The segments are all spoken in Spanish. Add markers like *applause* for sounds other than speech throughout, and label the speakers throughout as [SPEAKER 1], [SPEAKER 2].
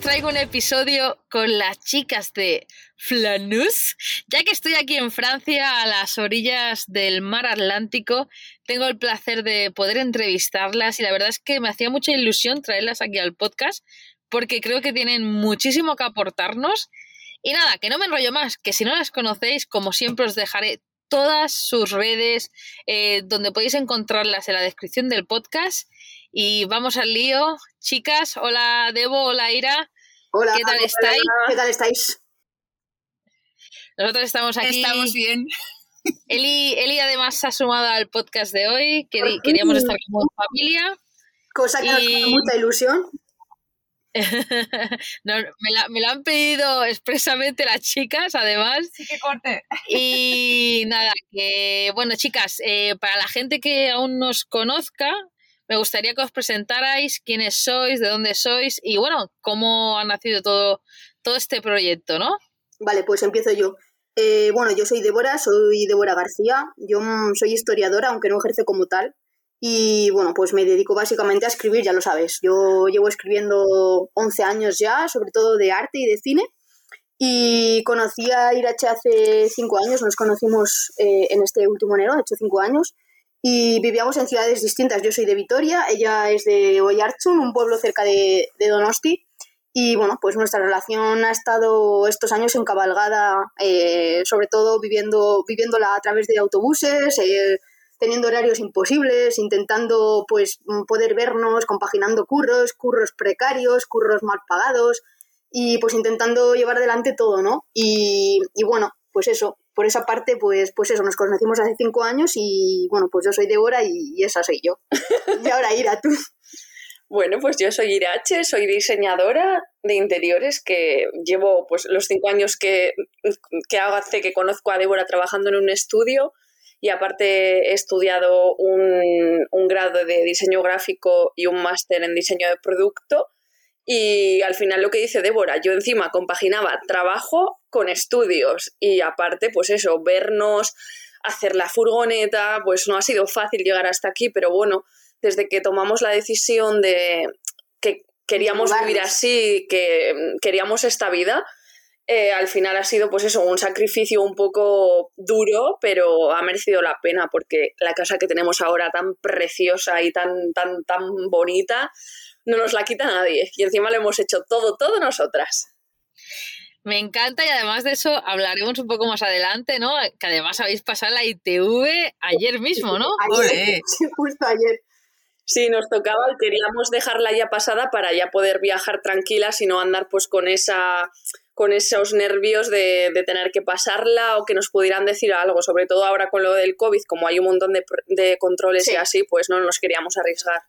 [SPEAKER 1] traigo un episodio con las chicas de Flanus. Ya que estoy aquí en Francia, a las orillas del mar Atlántico, tengo el placer de poder entrevistarlas y la verdad es que me hacía mucha ilusión traerlas aquí al podcast porque creo que tienen muchísimo que aportarnos. Y nada, que no me enrollo más, que si no las conocéis, como siempre os dejaré todas sus redes eh, donde podéis encontrarlas en la descripción del podcast. Y vamos al lío. Chicas, hola Debo, hola Ira.
[SPEAKER 2] Hola,
[SPEAKER 1] ¿Qué tal estáis?
[SPEAKER 2] ¿Qué tal estáis?
[SPEAKER 1] Nosotros estamos aquí.
[SPEAKER 3] Estamos bien.
[SPEAKER 1] Eli, Eli además se ha sumado al podcast de hoy. Queríamos estar como familia.
[SPEAKER 2] Cosa que nos
[SPEAKER 1] Y-
[SPEAKER 2] hace mucha ilusión. *laughs*
[SPEAKER 1] No, me, la, me lo han pedido expresamente las chicas, además.
[SPEAKER 3] Sí que corte.
[SPEAKER 1] Y nada, que bueno, chicas, eh, para la gente que aún nos conozca, me gustaría que os presentarais quiénes sois, de dónde sois y bueno, cómo ha nacido todo, todo este proyecto, ¿no?
[SPEAKER 2] Vale, pues empiezo yo. Eh, bueno, yo soy Débora, soy Débora García. Yo mm, soy historiadora, aunque no ejerce como tal. Y bueno, pues me dedico básicamente a escribir, ya lo sabes. Yo llevo escribiendo 11 años ya, sobre todo de arte y de cine. Y conocí a Irache hace 5 años, nos conocimos eh, en este último enero, de hecho 5 años. Y vivíamos en ciudades distintas. Yo soy de Vitoria, ella es de Oyarzun, un pueblo cerca de, de Donosti. Y bueno, pues nuestra relación ha estado estos años encabalgada, eh, sobre todo viviendo, viviéndola a través de autobuses, eh, teniendo horarios imposibles, intentando pues poder vernos, compaginando curros, curros precarios, curros mal pagados y pues intentando llevar adelante todo, ¿no? Y, y bueno, pues eso, por esa parte, pues, pues eso, nos conocimos hace cinco años y bueno, pues yo soy Débora y, y esa soy yo. *laughs* y ahora Ira, tú.
[SPEAKER 4] Bueno, pues yo soy Irache, soy diseñadora de interiores que llevo pues los cinco años que, que hace que conozco a Débora trabajando en un estudio y aparte he estudiado un, un grado de diseño gráfico y un máster en diseño de producto y al final lo que dice Débora, yo encima compaginaba trabajo con estudios y aparte pues eso, vernos, hacer la furgoneta, pues no ha sido fácil llegar hasta aquí, pero bueno, desde que tomamos la decisión de que queríamos vivir así, que queríamos esta vida, eh, al final ha sido pues eso, un sacrificio un poco duro, pero ha merecido la pena porque la casa que tenemos ahora tan preciosa y tan, tan, tan bonita, no nos la quita nadie. Y encima lo hemos hecho todo, todo nosotras.
[SPEAKER 1] Me encanta y además de eso hablaremos un poco más adelante, ¿no? Que además habéis pasado la ITV ayer mismo, ¿no?
[SPEAKER 2] Ayer, *laughs* sí, justo ayer.
[SPEAKER 4] Sí, nos tocaba, queríamos dejarla ya pasada para ya poder viajar tranquilas y no andar pues con esa con esos nervios de, de tener que pasarla o que nos pudieran decir algo, sobre todo ahora con lo del COVID, como hay un montón de, pr- de controles
[SPEAKER 2] Sí.
[SPEAKER 4] y así, pues no nos queríamos arriesgar.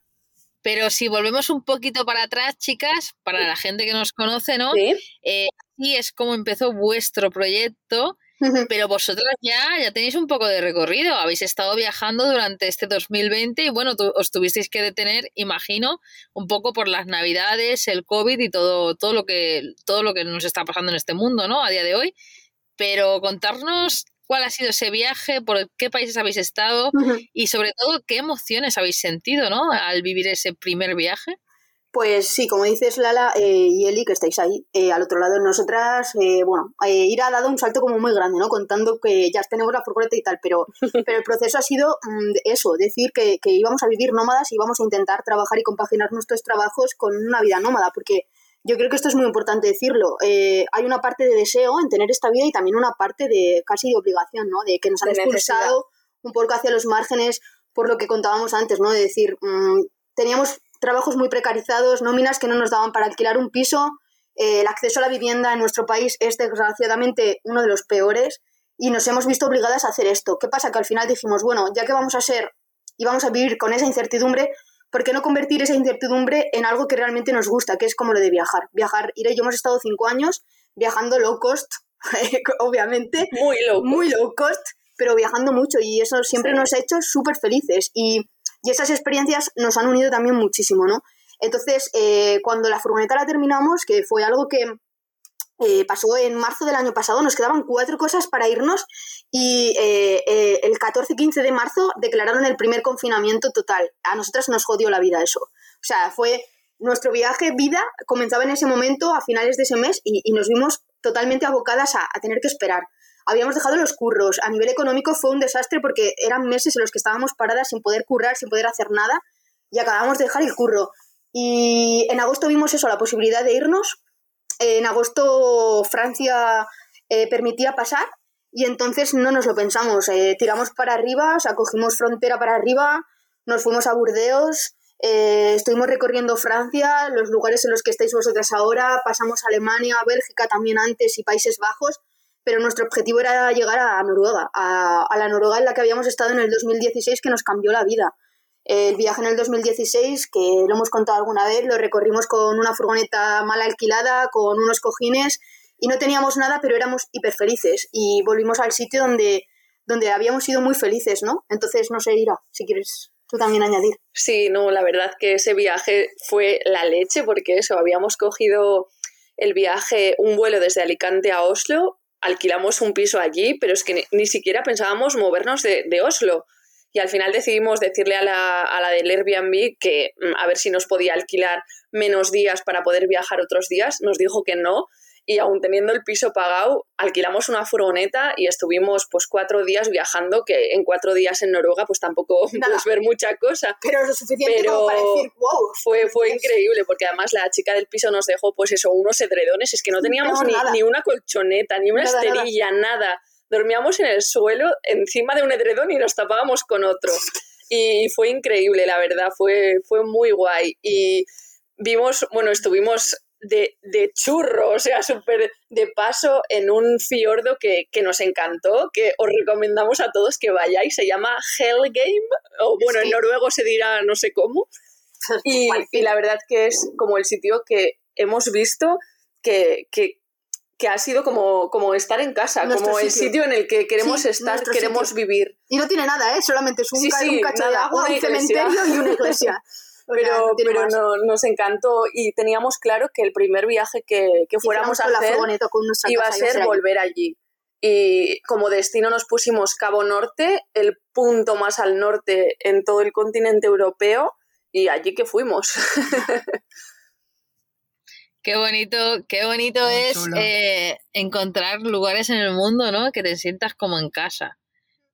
[SPEAKER 1] Pero si volvemos un poquito para atrás, chicas, para la gente que nos conoce, ¿no?
[SPEAKER 4] ¿Sí?
[SPEAKER 1] Eh, así es como empezó vuestro proyecto, pero vosotras ya, ya tenéis un poco de recorrido. Habéis estado viajando durante este 2020 y bueno, tu- os tuvisteis que detener, imagino, un poco por las navidades, el COVID y todo, todo lo que, todo lo que nos está pasando en este mundo, ¿no? A día de hoy. Pero contarnos cuál ha sido ese viaje, por qué países habéis estado y sobre todo qué emociones habéis sentido, ¿no? Al vivir ese primer viaje.
[SPEAKER 2] Pues sí, como dices Lala eh, y Eli, que estáis ahí, eh, al otro lado de nosotras, eh, bueno, eh, Ira ha dado un salto como muy grande, ¿no? Contando que ya tenemos la furgoneta y tal, pero, *laughs* pero el proceso ha sido mm, eso, decir que, que íbamos a vivir nómadas y íbamos a intentar trabajar y compaginar nuestros trabajos con una vida nómada, porque yo creo que esto es muy importante decirlo. Eh, hay una parte de deseo en tener esta vida y también una parte de casi de obligación, ¿no? De que nos han expulsado un poco hacia los márgenes por lo que contábamos antes, ¿no? De decir, mm, teníamos trabajos muy precarizados, nóminas que no nos daban para alquilar un piso, eh, el acceso a la vivienda en nuestro país es desgraciadamente uno de los peores y nos hemos visto obligadas a hacer esto. ¿Qué pasa? Que al final dijimos, bueno, ya que vamos a ser y vamos a vivir con esa incertidumbre, ¿por qué no convertir esa incertidumbre en algo que realmente nos gusta, que es como lo de viajar? Viajar, yo hemos estado cinco años viajando low cost, *laughs* obviamente,
[SPEAKER 4] Muy loco.
[SPEAKER 2] muy low cost, pero viajando mucho y eso siempre
[SPEAKER 4] Sí.
[SPEAKER 2] nos ha hecho súper felices y, y esas experiencias nos han unido también muchísimo, ¿no? Entonces, eh, cuando la furgoneta la terminamos, que fue algo que eh, pasó en marzo del año pasado, nos quedaban cuatro cosas para irnos y eh, eh, el 14 y 15 de marzo declararon el primer confinamiento total. A nosotras nos jodió la vida eso. O sea, fue nuestro viaje vida comenzaba en ese momento, a finales de ese mes, y, nos vimos totalmente abocadas a, tener que esperar. Habíamos dejado los curros. A nivel económico fue un desastre porque eran meses en los que estábamos paradas sin poder currar, sin poder hacer nada, y acabamos de dejar el curro. Y en agosto vimos eso, la posibilidad de irnos. En agosto Francia eh, permitía pasar y entonces no nos lo pensamos. Eh, tiramos para arriba, o sea, cogimos frontera para arriba, nos fuimos a Burdeos, eh, estuvimos recorriendo Francia, los lugares en los que estáis vosotras ahora, pasamos a Alemania, Bélgica también antes y Países Bajos, pero nuestro objetivo era llegar a Noruega, a, a la Noruega en la que habíamos estado en el 2016 que nos cambió la vida. El viaje en el 2016, que lo hemos contado alguna vez, lo recorrimos con una furgoneta mal alquilada, con unos cojines y no teníamos nada, pero éramos hiper felices y volvimos al sitio donde, donde habíamos sido muy felices, ¿no? Entonces, no sé, Ira, si quieres tú también añadir.
[SPEAKER 4] Sí, no, la verdad que ese viaje fue la leche porque eso, habíamos cogido el viaje, un vuelo desde Alicante a Oslo, alquilamos un piso allí, pero es que ni, siquiera pensábamos movernos de, de, Oslo. Y al final decidimos decirle a la, a la del Airbnb que mm, a ver si nos podía alquilar menos días para poder viajar otros días. Nos dijo que no y aún teniendo el piso pagado, alquilamos una furgoneta y estuvimos pues cuatro días viajando, que en cuatro días en Noruega pues tampoco *laughs* puedes ver mucha cosa.
[SPEAKER 2] Pero lo suficiente como para decir, wow.
[SPEAKER 4] Fue, fue increíble, porque además la chica del piso nos dejó pues eso, unos edredones, es que no teníamos ni, ni, una colchoneta, ni una esterilla, nada. Dormíamos en el suelo encima de un edredón y nos tapábamos con otro. Y fue increíble, la verdad, fue, fue muy guay. Y vimos, bueno, estuvimos de, de churro, o sea, súper de paso en un fiordo que, nos encantó, que os recomendamos a todos que vayáis. Se llama Hellgame, o bueno, en noruego se dirá no sé cómo. *laughs* Y, la verdad que es como el sitio que hemos visto que, ha sido como, como estar en casa, como el sitio en el que queremos estar, queremos vivir.
[SPEAKER 2] Y no tiene nada, ¿eh? solamente es un, cacho de agua, un cementerio y una iglesia. *laughs*
[SPEAKER 4] pero, pero no, nos encantó y teníamos claro que el primer viaje que, que fuéramos a hacer iba a ser volver allí. Y como destino nos pusimos Cabo Norte, el punto más al norte en todo el continente europeo, y allí que fuimos. *laughs*
[SPEAKER 1] Qué bonito, qué bonito es eh, encontrar lugares en el mundo, ¿no? Que te sientas como en casa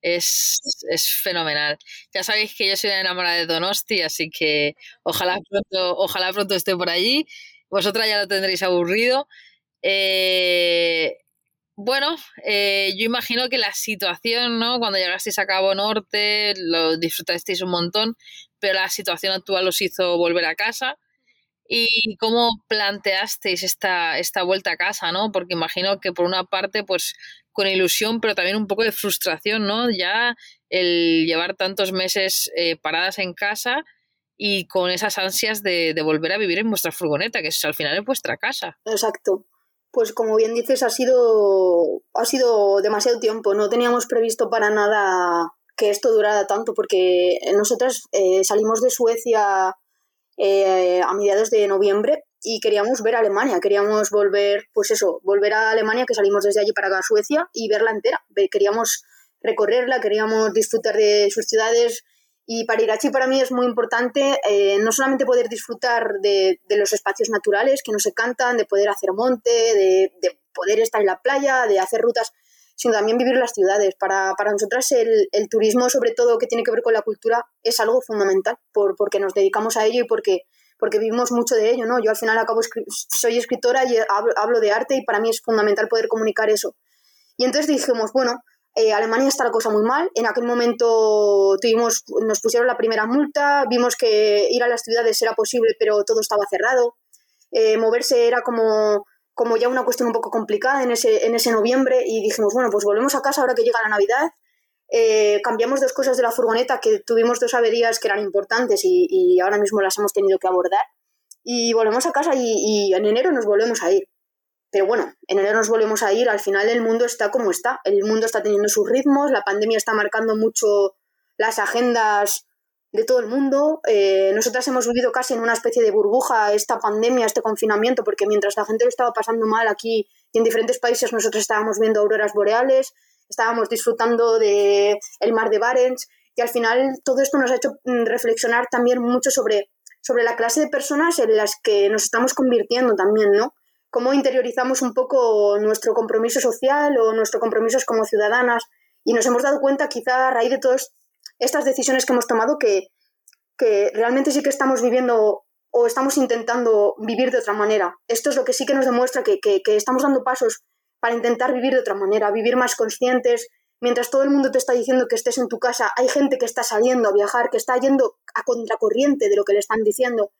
[SPEAKER 1] es, es, fenomenal. Ya sabéis que yo soy enamorada de Donosti, así que ojalá pronto, ojalá pronto esté por allí. Vosotras ya lo tendréis aburrido. Eh, bueno, eh, yo imagino que la situación, ¿no? Cuando llegasteis a Cabo Norte, lo disfrutasteis un montón, pero la situación actual os hizo volver a casa. ¿Y cómo planteasteis esta, esta vuelta a casa, no? Porque imagino que por una parte, pues con ilusión, pero también un poco de frustración, ¿no? Ya el llevar tantos meses eh, paradas en casa y con esas ansias de, volver a vivir en vuestra furgoneta, que es al final es vuestra casa.
[SPEAKER 2] Exacto. Pues como bien dices, ha sido, ha sido demasiado tiempo. No teníamos previsto para nada que esto durara tanto, porque nosotras eh, salimos de Suecia eh, a mediados de noviembre y queríamos ver Alemania, queríamos volver, pues eso, volver a Alemania, que salimos desde allí para acá a Suecia y verla entera. Queríamos recorrerla, queríamos disfrutar de sus ciudades y para Irachi para mí es muy importante eh, no solamente poder disfrutar de, los espacios naturales que nos encantan, de poder hacer monte, de, poder estar en la playa, de hacer rutas, sino también vivir las ciudades. Para, para nosotras el, el, turismo, sobre todo que tiene que ver con la cultura, es algo fundamental por, porque nos dedicamos a ello y porque porque vivimos mucho de ello, ¿no? Yo al final acabo, soy escritora y hablo, de arte y para mí es fundamental poder comunicar eso. Y entonces dijimos, bueno, eh, Alemania está la cosa muy mal. En aquel momento tuvimos, nos pusieron la primera multa, vimos que ir a las ciudades era posible, pero todo estaba cerrado. Eh, moverse era como, como ya una cuestión un poco complicada en ese, en ese noviembre y dijimos, bueno, pues volvemos a casa ahora que llega la Navidad eh, cambiamos dos cosas de la furgoneta, que tuvimos dos averías que eran importantes y, ahora mismo las hemos tenido que abordar. Y volvemos a casa y, en enero nos volvemos a ir. Pero bueno, en enero nos volvemos a ir, al final el mundo está como está, el mundo está teniendo sus ritmos, la pandemia está marcando mucho las agendas de todo el mundo. Eh, nosotras hemos vivido casi en una especie de burbuja esta pandemia, este confinamiento, porque mientras la gente lo estaba pasando mal aquí y en diferentes países, nosotros estábamos viendo auroras boreales, estábamos disfrutando del el mar de Barents y al final todo esto nos ha hecho mm, reflexionar también mucho sobre sobre la clase de personas en las que nos estamos convirtiendo también, ¿no? Cómo interiorizamos un poco nuestro compromiso social o nuestro compromiso como ciudadanas y nos hemos dado cuenta quizá a raíz de todas estas decisiones que hemos tomado que, que realmente sí que estamos viviendo o estamos intentando vivir de otra manera. Esto es lo que sí que nos demuestra que, que, estamos dando pasos para intentar vivir de otra manera, vivir más conscientes, mientras todo el mundo te está diciendo que estés en tu casa, hay gente que está saliendo a viajar, que está yendo a contracorriente de lo que le están diciendo,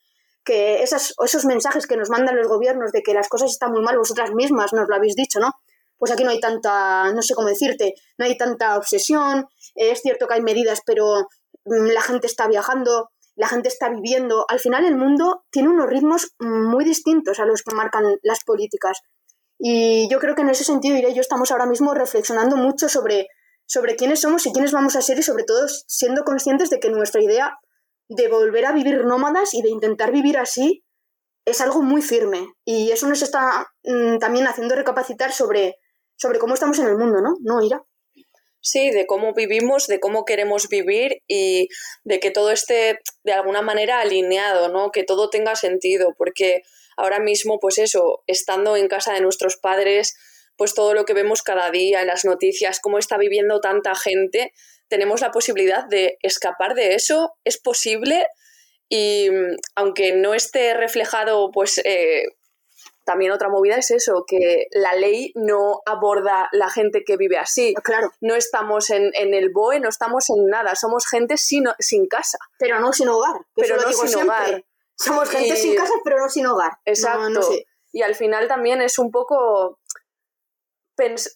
[SPEAKER 2] que esas, esos mensajes que nos mandan los gobiernos de que las cosas están muy mal, vosotras mismas nos lo habéis dicho, ¿no? Pues aquí no hay tanta, no sé cómo decirte, no hay tanta obsesión, es cierto que hay medidas, pero mm, la gente está viajando, la gente está viviendo. Al final el mundo tiene unos ritmos muy distintos a los que marcan las políticas. Y yo creo que en ese sentido, Iré y yo estamos ahora mismo reflexionando mucho sobre, sobre quiénes somos y quiénes vamos a ser y sobre todo siendo conscientes de que nuestra idea de volver a vivir nómadas y de intentar vivir así es algo muy firme. Y eso nos está mm, también haciendo recapacitar sobre, sobre cómo estamos en el mundo, ¿no? ¿No, Ira?
[SPEAKER 4] Sí, de cómo vivimos, de cómo queremos vivir y de que todo esté de alguna manera alineado, ¿no? Que todo tenga sentido, porque ahora mismo, pues eso, estando en casa de nuestros padres, pues todo lo que vemos cada día en las noticias, cómo está viviendo tanta gente, tenemos la posibilidad de escapar de eso, es posible y mm, aunque no esté reflejado, pues eh, también otra movida es eso, que la ley no aborda la gente que vive así.
[SPEAKER 2] Claro.
[SPEAKER 4] No estamos en, el BOE, no estamos en nada, somos gente sin, sin casa.
[SPEAKER 2] Pero no sin hogar.
[SPEAKER 4] Pero no sin hogar.
[SPEAKER 2] Somos gente sin casa, pero no sin hogar.
[SPEAKER 4] Exacto. Y al final también es un poco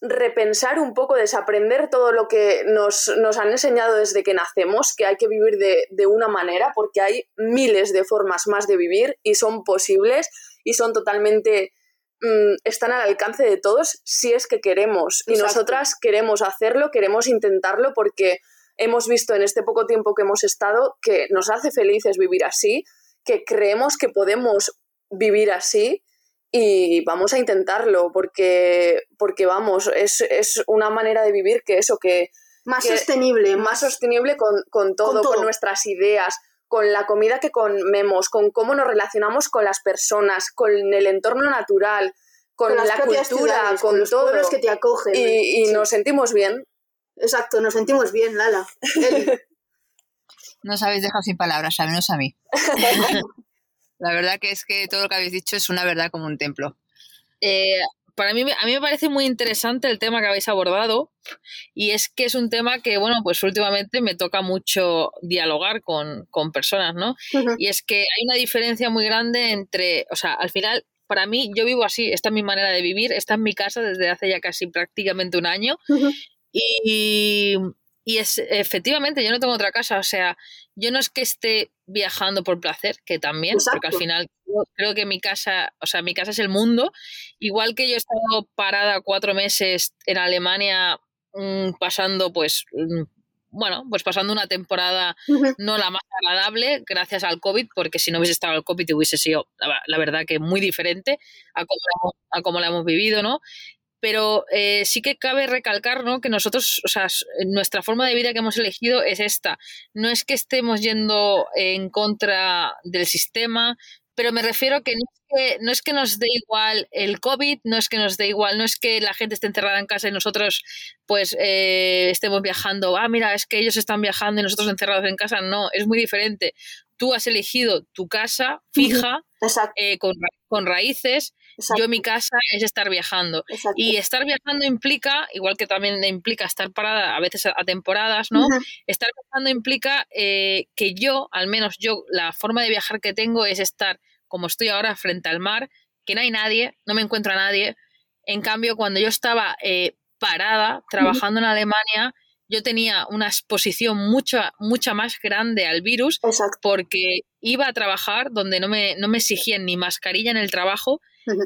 [SPEAKER 4] repensar un poco, desaprender todo lo que nos, han enseñado desde que nacemos, que hay que vivir de, una manera, porque hay miles de formas más de vivir y son posibles y son totalmente, mm, están al alcance de todos si es que queremos. Y nosotras queremos hacerlo, queremos intentarlo porque hemos visto en este poco tiempo que hemos estado que nos hace felices vivir así que creemos que podemos vivir así y vamos a intentarlo porque, porque vamos, es, una manera de vivir que eso, que...
[SPEAKER 2] Más sostenible.
[SPEAKER 4] Más sostenible con, todo, con, nuestras ideas, con la comida que comemos, con cómo nos relacionamos con las personas, con el entorno natural, con, la cultura, con,
[SPEAKER 2] los
[SPEAKER 4] todo.
[SPEAKER 2] que te acogen.
[SPEAKER 4] Y, nos sentimos bien.
[SPEAKER 2] Exacto, nos sentimos bien, Lala. *laughs*
[SPEAKER 1] Nos habéis dejado sin palabras, al menos a mí. *laughs* La verdad que es que todo lo que habéis dicho es una verdad como un templo. Eh, para mí, a mí me parece muy interesante el tema que habéis abordado y es que es un tema que, bueno, pues últimamente me toca mucho dialogar con, personas, ¿no? Y es que hay una diferencia muy grande entre, o sea, al final, para mí, yo vivo así, esta es mi manera de vivir, esta es mi casa desde hace ya casi prácticamente un año y, y es efectivamente, yo no tengo otra casa, o sea, yo no es que esté viajando por placer, que también, porque al final creo que mi casa, o sea, mi casa es el mundo, igual que yo he estado parada cuatro meses en Alemania mm, pasando pues mm, bueno, pues pasando una temporada no la más agradable gracias al COVID, porque si no hubiese estado el COVID hubiese sido, la, verdad, que muy diferente a cómo, a cómo la hemos vivido, ¿no? Pero eh, sí que cabe recalcar ¿no? que nosotros, o sea, nuestra forma de vida que hemos elegido es esta. No es que estemos yendo en contra del sistema, pero me refiero que no es que, no es que nos dé igual el COVID, no es que nos dé igual, no es que la gente esté encerrada en casa y nosotros pues eh, estemos viajando, ah, mira, es que ellos están viajando y nosotros encerrados en casa, no, es muy diferente. Tú has elegido tu casa fija, eh, con, con raíces, yo mi casa es estar viajando. Y estar viajando implica, igual que también implica estar parada a veces a, temporadas, ¿no? Estar viajando implica eh, que yo, al menos yo, la forma de viajar que tengo es estar como estoy ahora frente al mar, que no hay nadie, no me encuentro a nadie. En cambio, cuando yo estaba eh, parada trabajando en Alemania, yo tenía una exposición mucha, mucha más grande al virus porque iba a trabajar donde no me, no me exigían ni mascarilla en el trabajo,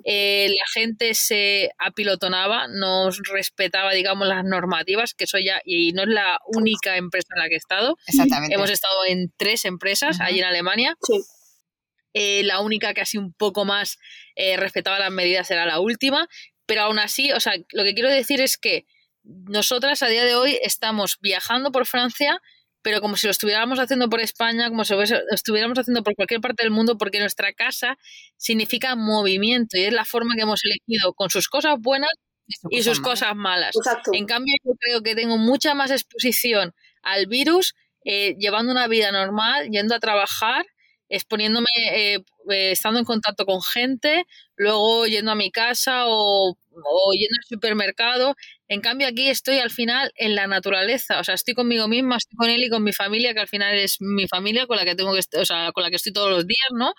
[SPEAKER 1] eh, la gente se apilotonaba, no respetaba, digamos, las normativas, que eso ya, y no es la única empresa en la que he estado.
[SPEAKER 3] Exactamente.
[SPEAKER 1] Hemos estado en tres empresas allí en Alemania. Eh, la única que así un poco más eh, respetaba las medidas era la última, pero aún así, o sea, lo que quiero decir es que nosotras a día de hoy estamos viajando por Francia pero como si lo estuviéramos haciendo por España, como si lo estuviéramos haciendo por cualquier parte del mundo, porque nuestra casa significa movimiento y es la forma que hemos elegido con sus cosas buenas y sus cosas malas. En cambio, yo creo que tengo mucha más exposición al virus eh, llevando una vida normal, yendo a trabajar, exponiéndome, eh, eh, estando en contacto con gente, luego yendo a mi casa o, yendo al supermercado. En cambio, aquí estoy al final en la naturaleza, o sea, estoy conmigo misma, estoy con él y con mi familia, que al final es mi familia con la que tengo que, o sea, con la que estoy todos los días, ¿no?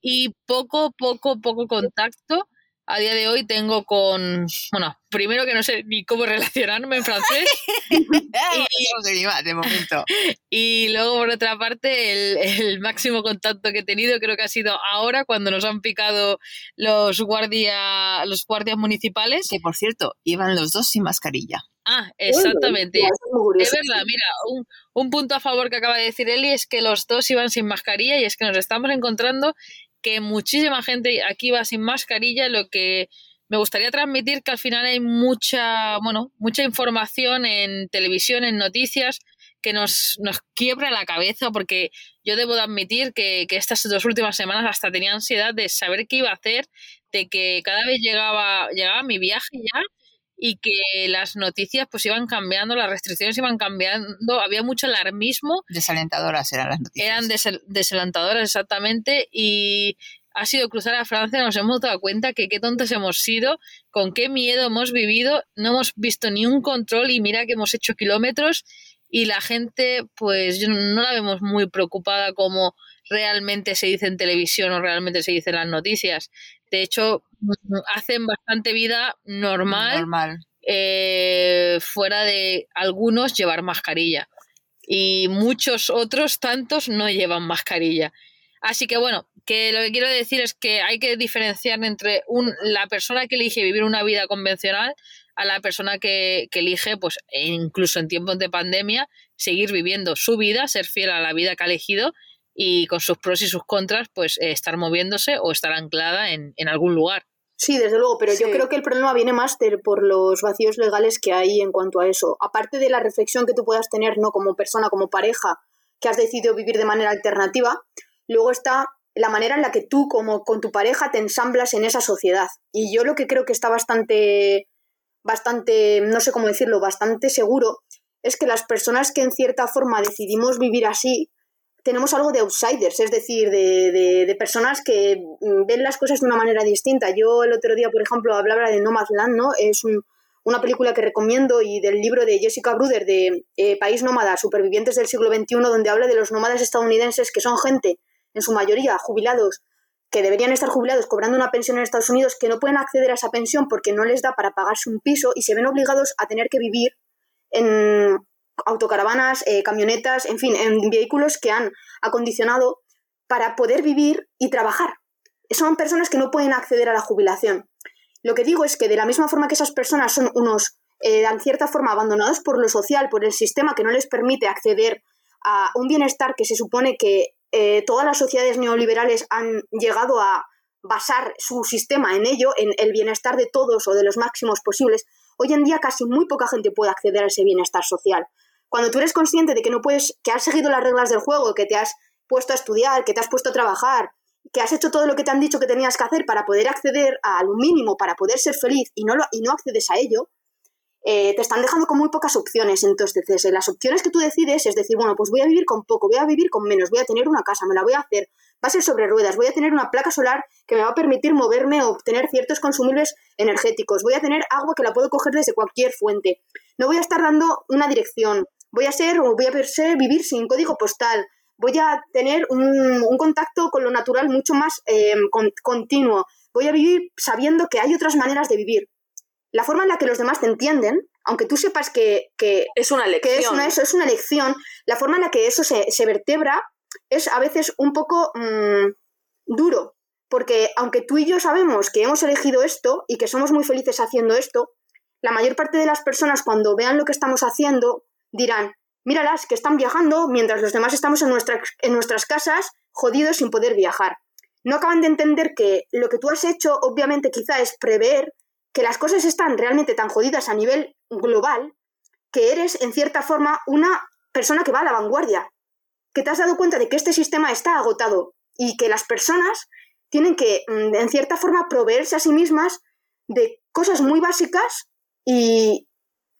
[SPEAKER 1] Y poco, poco, poco contacto a día de hoy tengo con, bueno, primero que no sé ni cómo relacionarme en francés. *laughs*
[SPEAKER 3] y, de momento. *laughs*
[SPEAKER 1] Y luego, por otra parte, el, máximo contacto que he tenido creo que ha sido ahora cuando nos han picado los, guardia, los guardias municipales.
[SPEAKER 3] Que, por cierto, iban los dos sin mascarilla.
[SPEAKER 1] Ah, exactamente. es verdad, mira, un, un, punto a favor que acaba de decir Eli es que los dos iban sin mascarilla y es que nos estamos encontrando que muchísima gente aquí va sin mascarilla, lo que me gustaría transmitir que al final hay mucha, bueno, mucha información en televisión, en noticias, que nos, nos quiebra la cabeza, porque yo debo de admitir que, que, estas dos últimas semanas hasta tenía ansiedad de saber qué iba a hacer, de que cada vez llegaba, llegaba mi viaje ya y que las noticias pues iban cambiando, las restricciones iban cambiando, había mucho alarmismo.
[SPEAKER 3] Desalentadoras eran las noticias.
[SPEAKER 1] Eran desalentadoras exactamente y ha sido cruzar a Francia, nos hemos dado cuenta que qué tontos hemos sido, con qué miedo hemos vivido, no hemos visto ni un control y mira que hemos hecho kilómetros y la gente pues no la vemos muy preocupada como realmente se dice en televisión o realmente se dice en las noticias. De hecho, hacen bastante vida normal, eh, fuera de algunos llevar mascarilla. Y muchos otros tantos no llevan mascarilla. Así que bueno, que lo que quiero decir es que hay que diferenciar entre un, la persona que elige vivir una vida convencional a la persona que, que, elige, pues incluso en tiempos de pandemia, seguir viviendo su vida, ser fiel a la vida que ha elegido y con sus pros y sus contras, pues eh, estar moviéndose o estar anclada en, en algún lugar.
[SPEAKER 2] Sí, desde luego, pero yo creo que el problema viene más por los vacíos legales que hay en cuanto a eso. Aparte de la reflexión que tú puedas tener, ¿no? Como persona, como pareja, que has decidido vivir de manera alternativa, luego está la manera en la que tú, como con tu pareja, te ensamblas en esa sociedad. Y yo lo que creo que está bastante, bastante, no sé cómo decirlo, bastante seguro, es que las personas que en cierta forma decidimos vivir así, tenemos algo de outsiders, es decir, de, de, personas que mm, ven las cosas de una manera distinta. Yo el otro día, por ejemplo, hablaba de Nomadland, ¿no? Es una película que recomiendo y del libro de Jessica Bruder de eh, País Nómada, Supervivientes del siglo XXI, donde habla de los nómadas estadounidenses que son gente, en su mayoría, jubilados, que deberían estar jubilados cobrando una pensión en Estados Unidos, que no pueden acceder a esa pensión porque no les da para pagarse un piso y se ven obligados a tener que vivir en autocaravanas, eh, camionetas, en fin, en vehículos que han acondicionado para poder vivir y trabajar. Son personas que no pueden acceder a la jubilación. Lo que digo es que de la misma forma que esas personas son unos, eh, en cierta forma, abandonados por lo social, por el sistema que no les permite acceder a un bienestar que se supone que eh, todas las sociedades neoliberales han llegado a basar su sistema en ello, en el bienestar de todos o de los máximos posibles, hoy en día casi muy poca gente puede acceder a ese bienestar social. Cuando tú eres consciente de que no puedes, que has seguido las reglas del juego, que te has puesto a estudiar, que te has puesto a trabajar, que has hecho todo lo que te han dicho que tenías que hacer para poder acceder a lo mínimo, para poder ser feliz y no, lo, y no accedes a ello, eh, te están dejando con muy pocas opciones. Entonces, las opciones que tú decides es decir, bueno, pues voy a vivir con poco, voy a vivir con menos, voy a tener una casa, me la voy a hacer, va a ser sobre ruedas, voy a tener una placa solar que me va a permitir moverme o obtener ciertos consumibles energéticos, voy a tener agua que la puedo coger desde cualquier fuente, no voy a estar dando una dirección, voy a ser o voy a ser vivir sin código postal, voy a tener un, contacto con lo natural mucho más eh, continuo, voy a vivir sabiendo que hay otras maneras de vivir. La forma en la que los demás te entienden, aunque tú sepas que,
[SPEAKER 4] es una lección.
[SPEAKER 2] es una, eso es una elección, la forma en la que eso se, vertebra es a veces un poco mm, duro, porque aunque tú y yo sabemos que hemos elegido esto y que somos muy felices haciendo esto, la mayor parte de las personas cuando vean lo que estamos haciendo dirán, míralas que están viajando mientras los demás estamos en, en nuestras casas jodidos sin poder viajar. No acaban de entender que lo que tú has hecho obviamente quizá es prever que las cosas están realmente tan jodidas a nivel global que eres en cierta forma una persona que va a la vanguardia, que te has dado cuenta de que este sistema está agotado y que las personas tienen que, mm, en cierta forma, proveerse a sí mismas de cosas muy básicas y,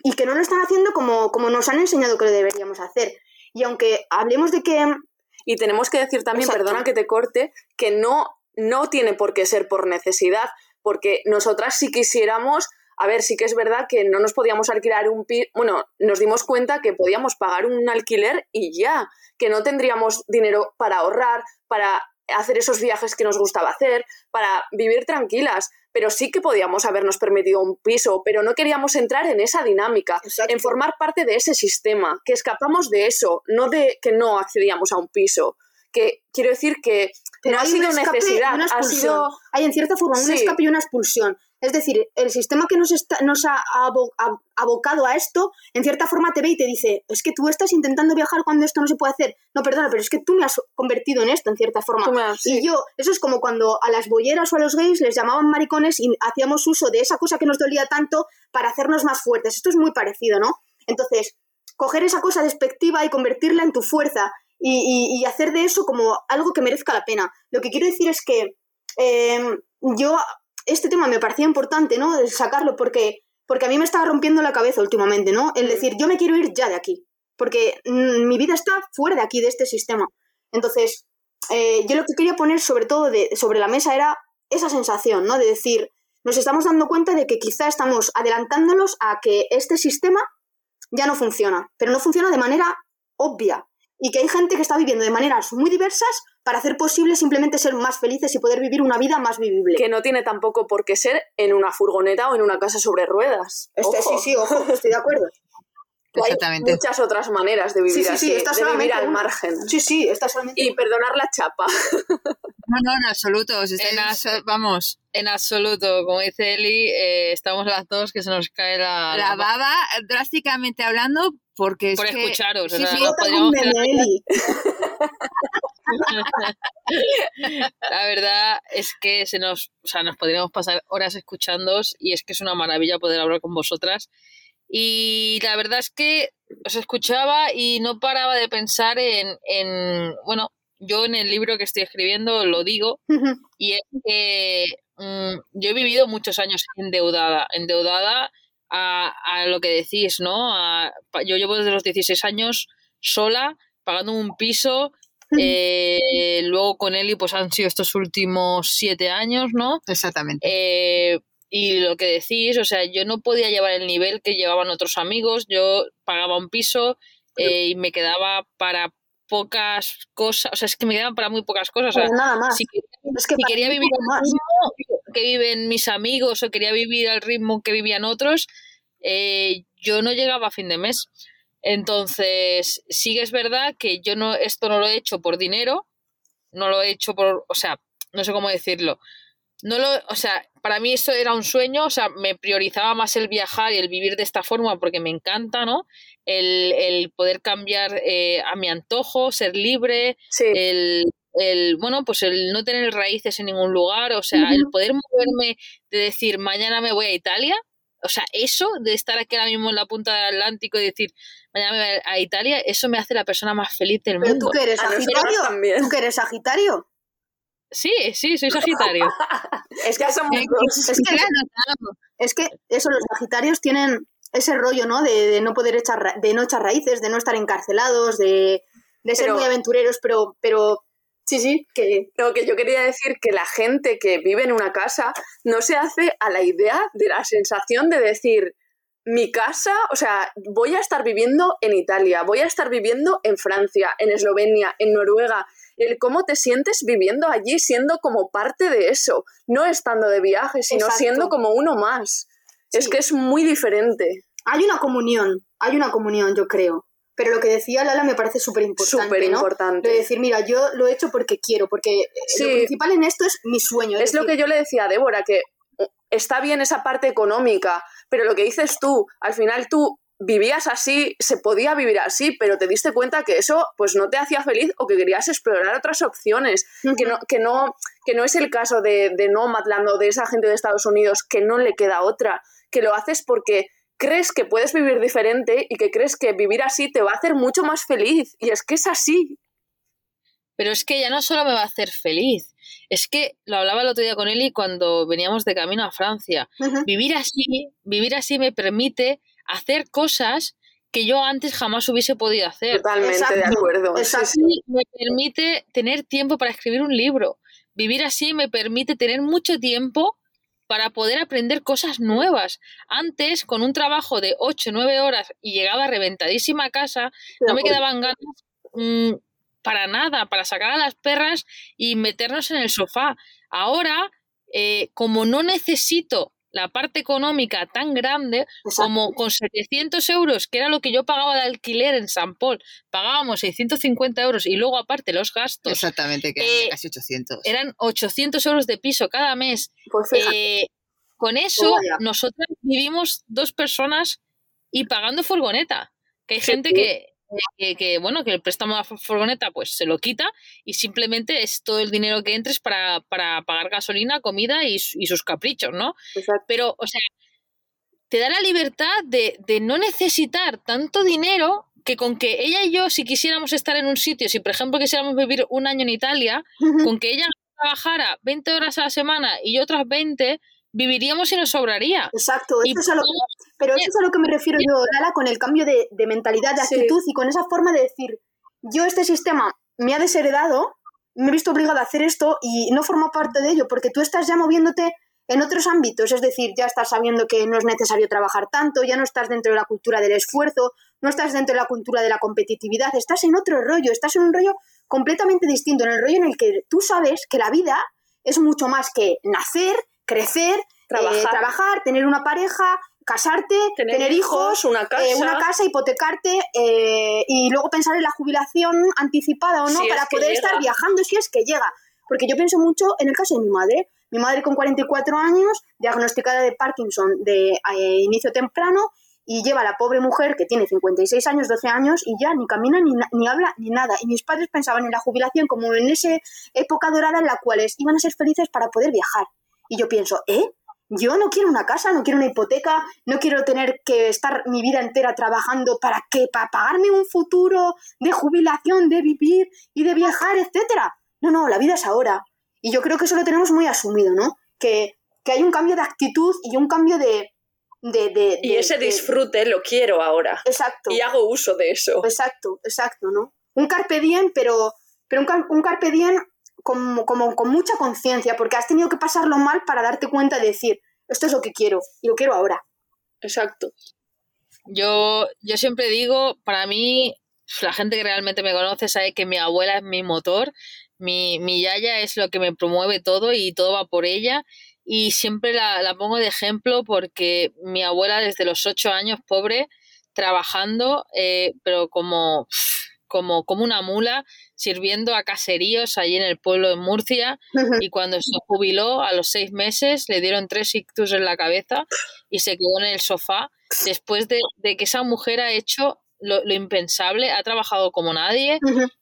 [SPEAKER 2] y que no lo están haciendo como, como nos han enseñado que lo deberíamos hacer. Y aunque hablemos de que...
[SPEAKER 4] Y tenemos que decir también,
[SPEAKER 2] Exacto.
[SPEAKER 4] perdona que te corte, que no, no tiene por qué ser por necesidad, porque nosotras si quisiéramos, a ver, sí que es verdad que no nos podíamos alquilar un piso, bueno, nos dimos cuenta que podíamos pagar un alquiler y ya, que no tendríamos dinero para ahorrar, para hacer esos viajes que nos gustaba hacer, para vivir tranquilas, pero sí que podíamos habernos permitido un piso, pero no queríamos entrar en esa dinámica,
[SPEAKER 2] Exacto.
[SPEAKER 4] en formar parte de ese sistema, que escapamos de eso, no de que no accedíamos a un piso. Que quiero decir que
[SPEAKER 2] Pero
[SPEAKER 4] no ha sido
[SPEAKER 2] escape
[SPEAKER 4] necesidad, ha sido
[SPEAKER 2] Hay en cierta forma un
[SPEAKER 4] Sí.
[SPEAKER 2] escape y una expulsión. Es decir, el sistema que nos, está, nos ha abo- ab- abocado a esto, en cierta forma te ve y te dice, es que tú estás intentando viajar cuando esto no se puede hacer. No, perdona, pero es que tú me has convertido en esto, en cierta forma.
[SPEAKER 4] Has- sí.
[SPEAKER 2] Y yo, eso es como cuando a las bolleras o a los gays les llamaban maricones y hacíamos uso de esa cosa que nos dolía tanto para hacernos más fuertes. Esto es muy parecido, ¿no? Entonces, coger esa cosa despectiva y convertirla en tu fuerza y, y- y hacer de eso como algo que merezca la pena. Lo que quiero decir es que eh, yo, este tema me parecía importante, ¿no? El sacarlo porque, porque a mí me estaba rompiendo la cabeza últimamente, ¿no? El decir, yo me quiero ir ya de aquí, porque mm, mi vida está fuera de aquí, de este sistema. Entonces, eh, yo lo que quería poner sobre todo de, sobre la mesa era esa sensación, ¿no? De decir, nos estamos dando cuenta de que quizá estamos adelantándonos a que este sistema ya no funciona, pero no funciona de manera obvia y que hay gente que está viviendo de maneras muy diversas para hacer posible simplemente ser más felices y poder vivir una vida más vivible.
[SPEAKER 4] que no tiene tampoco por qué ser en una furgoneta o en una casa sobre ruedas.
[SPEAKER 2] Este,
[SPEAKER 4] Ojo.
[SPEAKER 2] sí, sí, ojo, estoy de acuerdo. *laughs*
[SPEAKER 4] Hay
[SPEAKER 3] Exactamente.
[SPEAKER 4] muchas otras maneras de vivir
[SPEAKER 2] Sí, sí,
[SPEAKER 4] así,
[SPEAKER 2] sí, esta
[SPEAKER 4] de vivir al margen.
[SPEAKER 2] Sí, sí, está solamente.
[SPEAKER 4] Y perdonar la chapa.
[SPEAKER 3] No, no, en absoluto.
[SPEAKER 1] En as-
[SPEAKER 3] vamos,
[SPEAKER 1] En absoluto, como dice Eli, eh, estamos las dos que se nos cae la,
[SPEAKER 3] la baba drásticamente hablando porque es
[SPEAKER 1] por
[SPEAKER 3] que-
[SPEAKER 1] escucharos. o
[SPEAKER 3] Sí, sí.
[SPEAKER 1] podríamos
[SPEAKER 2] Eli. *laughs*
[SPEAKER 1] La verdad es que se nos, o sea, nos podríamos pasar horas escuchándoos y es que es una maravilla poder hablar con vosotras. Y la verdad es que os escuchaba y no paraba de pensar en, en bueno, yo en el libro que estoy escribiendo lo digo, y es que mm, yo he vivido muchos años endeudada, endeudada a, a lo que decís, ¿no? A- yo llevo desde los 16 años sola, pagando un piso, eh, luego con Eli pues han sido estos últimos siete años, ¿no?
[SPEAKER 3] Exactamente.
[SPEAKER 1] Eh, y lo que decís, o sea, yo no podía llevar el nivel que llevaban otros amigos, yo pagaba un piso eh, y me quedaba para pocas cosas, o sea, es que me quedaban para muy pocas cosas. O sea,
[SPEAKER 2] nada más.
[SPEAKER 1] si,
[SPEAKER 2] es que
[SPEAKER 1] si quería vivir al ritmo que viven mis amigos o quería vivir al ritmo que vivían otros, eh, yo no llegaba a fin de mes. Entonces, sí que es verdad que yo no, esto no lo he hecho por dinero, no lo he hecho por, o sea, no sé cómo decirlo. No lo, o sea, para mí esto era un sueño, o sea, me priorizaba más el viajar y el vivir de esta forma porque me encanta, ¿no? El, el poder cambiar eh, a mi antojo, ser libre,
[SPEAKER 4] Sí.
[SPEAKER 1] el, el, bueno, pues el no tener raíces en ningún lugar, o sea, el poder moverme de decir mañana me voy a Italia, o sea, eso de estar aquí ahora mismo en la punta del Atlántico y decir mañana me voy a Italia, eso me hace la persona más feliz del
[SPEAKER 2] Pero
[SPEAKER 1] mundo.
[SPEAKER 2] tú que eres Sagitario.
[SPEAKER 4] también.
[SPEAKER 2] ¿Tú que eres Sagitario?
[SPEAKER 1] Sí, sí, soy Sagitario. *laughs*
[SPEAKER 2] Es que
[SPEAKER 4] somos dos.
[SPEAKER 2] Es que, es que eso, los Sagitarios tienen ese rollo, ¿no? De, de no poder echar, ra- de no echar raíces, de no estar encarcelados, de, de ser
[SPEAKER 4] Pero-
[SPEAKER 2] muy aventureros, pero, pero sí, sí, que
[SPEAKER 4] Lo que yo quería decir que la gente que vive en una casa no se hace a la idea de la sensación de decir mi casa, o sea, voy a estar viviendo en Italia, voy a estar viviendo en Francia, en Eslovenia, en Noruega. El cómo te sientes viviendo allí siendo como parte de eso, no estando de viaje, sino
[SPEAKER 2] Exacto.
[SPEAKER 4] siendo como uno más. Es que es muy diferente.
[SPEAKER 2] hay una comunión, hay una comunión, yo creo. Pero lo que decía Lala me parece súper importante,
[SPEAKER 4] Súper
[SPEAKER 2] ¿no?
[SPEAKER 4] importante.
[SPEAKER 2] De decir, mira, yo lo he hecho porque quiero, porque eh,
[SPEAKER 4] Sí.
[SPEAKER 2] lo principal en esto es mi sueño.
[SPEAKER 4] Es lo que yo le decía a Débora, que está bien esa parte económica, pero lo que dices tú, al final tú vivías así, se podía vivir así, pero te diste cuenta que eso pues no te hacía feliz o que querías explorar otras opciones, que no, que no, que no es el caso de, de Nomadland o de esa gente de Estados Unidos que no le queda otra, que lo haces porque crees que puedes vivir diferente y que crees que vivir así te va a hacer mucho más feliz. Y es que es así.
[SPEAKER 1] Pero es que ya no solo me va a hacer feliz, es que lo hablaba el otro día con Eli cuando veníamos de camino a Francia. Vivir así, vivir así me permite hacer cosas que yo antes jamás hubiese podido hacer.
[SPEAKER 4] Totalmente de acuerdo. Sí,
[SPEAKER 2] exacto.
[SPEAKER 4] sí.
[SPEAKER 1] Y me permite tener tiempo para escribir un libro. Vivir así me permite tener mucho tiempo para poder aprender cosas nuevas. Antes, con un trabajo de 8 o 9 horas y llegaba reventadísima a casa, no me quedaban ganas mm, para nada, para sacar a las perras y meternos en el sofá. Ahora, eh, como no necesito la parte económica tan grande,
[SPEAKER 2] Exacto.
[SPEAKER 1] como con 700 euros, que era lo que yo pagaba de alquiler en San Paul, pagábamos 650 euros y luego aparte los gastos,
[SPEAKER 3] Exactamente, que
[SPEAKER 1] Eh,
[SPEAKER 3] eran casi 800.
[SPEAKER 1] eran 800 euros de piso cada mes.
[SPEAKER 2] Pues
[SPEAKER 1] Eh, con eso,
[SPEAKER 2] vaya.
[SPEAKER 1] nosotros vivimos dos personas y pagando furgoneta. Que hay
[SPEAKER 4] Sí,
[SPEAKER 1] gente
[SPEAKER 4] sí.
[SPEAKER 1] que, que, que, bueno, que el préstamo a fu- furgoneta pues se lo quita y simplemente es todo el dinero que entres para, para pagar gasolina, comida y, su- y sus caprichos, ¿no?
[SPEAKER 2] exacto.
[SPEAKER 1] Pero, o sea, te da la libertad de, de no necesitar tanto dinero que con que ella y yo, si quisiéramos estar en un sitio, si por ejemplo quisiéramos vivir un año en Italia, con que ella trabajara 20 horas a la semana y yo otras 20, viviríamos y nos sobraría.
[SPEAKER 2] Exacto,
[SPEAKER 1] Y
[SPEAKER 2] eso es a lo que- pero eso es a lo que me refiero yo, Lala, con el cambio de, de mentalidad, de
[SPEAKER 4] Sí.
[SPEAKER 2] actitud y con esa forma de decir, yo este sistema me ha desheredado, me he visto obligado a hacer esto y no formo parte de ello, porque tú estás ya moviéndote en otros ámbitos, es decir, ya estás sabiendo que no es necesario trabajar tanto, ya no estás dentro de la cultura del esfuerzo, no estás dentro de la cultura de la competitividad, estás en otro rollo, estás en un rollo completamente distinto, en el rollo en el que tú sabes que la vida es mucho más que nacer, crecer,
[SPEAKER 4] Trabajar.
[SPEAKER 2] eh, trabajar, tener una pareja, casarte,
[SPEAKER 4] Tener
[SPEAKER 2] tener, hijos,
[SPEAKER 4] una casa.
[SPEAKER 2] eh, una casa, hipotecarte eh, y luego pensar en la jubilación anticipada o no
[SPEAKER 4] Si es
[SPEAKER 2] para
[SPEAKER 4] que
[SPEAKER 2] poder
[SPEAKER 4] llega.
[SPEAKER 2] estar viajando si es que llega. Porque yo pienso mucho en el caso de mi madre. Mi madre con 44 años, diagnosticada de Parkinson de eh, inicio temprano, y lleva a la pobre mujer que tiene 56 años, 12 años, y ya ni camina, ni, ni habla, ni nada. Y mis padres pensaban en la jubilación como en esa época dorada en la cual iban a ser felices para poder viajar. Y yo pienso, ¿eh? Yo no quiero una casa, no quiero una hipoteca, no quiero tener que estar mi vida entera trabajando para qué, para pagarme un futuro de jubilación, de vivir y de viajar, etcétera. No, no, la vida es ahora. Y yo creo que eso lo tenemos muy asumido, ¿no? Que, que hay un cambio de actitud y un cambio de... de, de-
[SPEAKER 4] Y ese
[SPEAKER 2] de-
[SPEAKER 4] disfrute lo quiero ahora.
[SPEAKER 2] Exacto.
[SPEAKER 4] Y hago uso de eso.
[SPEAKER 2] Exacto, exacto, ¿no? Un carpe diem, pero, pero un, car- un carpe diem como, como con mucha conciencia, porque has tenido que pasarlo mal para darte cuenta de decir, esto es lo que quiero, y lo quiero ahora.
[SPEAKER 4] Exacto.
[SPEAKER 1] Yo, yo siempre digo, para mí, la gente que realmente me conoce sabe que mi abuela es mi motor, mi, mi yaya es lo que me promueve todo y todo va por ella. Y siempre la, la pongo de ejemplo porque mi abuela desde los ocho años, pobre, trabajando, eh, pero como, como, como una mula, sirviendo a caseríos allí en el pueblo de Murcia. Y cuando se jubiló, a los seis meses, le dieron tres ictus en la cabeza y se quedó en el sofá. Después de, de que esa mujer ha hecho lo, lo impensable, ha trabajado como nadie.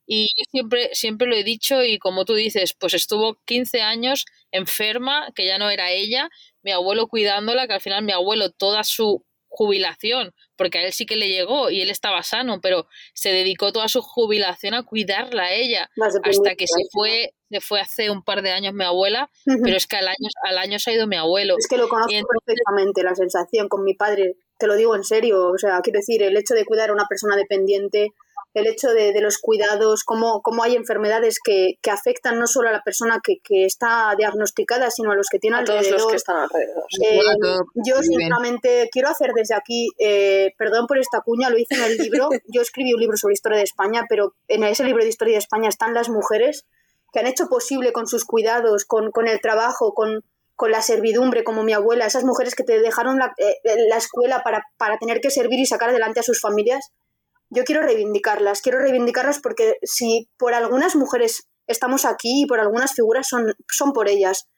[SPEAKER 1] Y yo siempre, siempre lo he dicho y como tú dices, pues estuvo 15 años enferma, que ya no era ella, mi abuelo cuidándola, que al final mi abuelo toda su jubilación, porque a él sí que le llegó y él estaba sano, pero se dedicó toda su jubilación a cuidarla a ella, hasta que se fue, se fue hace un par de años mi abuela, pero es que al año, al año se ha ido mi abuelo.
[SPEAKER 2] Es que lo conozco
[SPEAKER 1] entonces-
[SPEAKER 2] perfectamente, la sensación con mi padre, te lo digo en serio, o sea, quiero decir, el hecho de cuidar a una persona dependiente, el hecho de, de los cuidados, cómo, cómo hay enfermedades que, que afectan no solo a la persona que, que está diagnosticada, sino a los que tiene
[SPEAKER 4] A todos
[SPEAKER 2] alrededor.
[SPEAKER 4] los que están alrededor.
[SPEAKER 2] Eh,
[SPEAKER 3] todo
[SPEAKER 2] yo
[SPEAKER 3] bien.
[SPEAKER 2] sinceramente quiero hacer desde aquí, eh, perdón por esta cuña, lo hice en el libro, *laughs* yo escribí un libro sobre historia de España, pero en ese libro de historia de España están las mujeres que han hecho posible con sus cuidados, con, con el trabajo, con, con la servidumbre, como mi abuela, esas mujeres que te dejaron la, eh, la escuela para, para tener que servir y sacar adelante a sus familias. Yo quiero reivindicarlas, quiero reivindicarlas porque si por algunas mujeres estamos aquí y por algunas figuras son, son por ellas.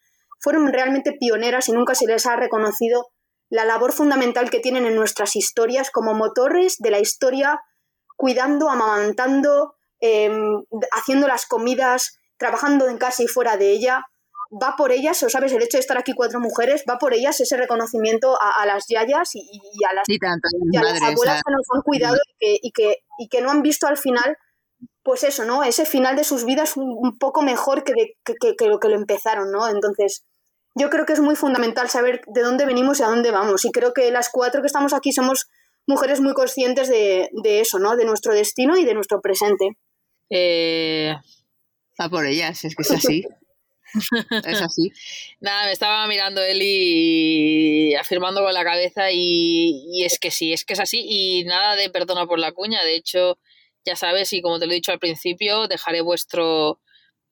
[SPEAKER 2] Fueron realmente pioneras y nunca se les ha reconocido la labor fundamental que tienen en nuestras historias como motores de la historia, cuidando, amamantando, em, haciendo las comidas, trabajando en casa y fuera de ella. Va por ellas, o sabes, el hecho de estar aquí cuatro mujeres, va por ellas ese reconocimiento a, las yayas y, a las, abuelas que nos han cuidado y que, y, que, no han visto al final, pues eso, ¿no? Ese final de sus vidas un, poco mejor que, que, lo que lo empezaron, ¿no? Entonces, yo creo que es muy fundamental saber de dónde venimos y a dónde vamos. Y creo que las cuatro que estamos aquí somos mujeres muy conscientes de, de eso, ¿no? De nuestro destino y de nuestro presente.
[SPEAKER 1] Eh,
[SPEAKER 3] Va por ellas, es que es así. *laughs* es así.
[SPEAKER 1] Nada, me estaba mirando él y afirmando con la cabeza y, es que sí, es que es así y nada de perdona por la cuña. De hecho, ya sabes y como te lo he dicho al principio, dejaré vuestro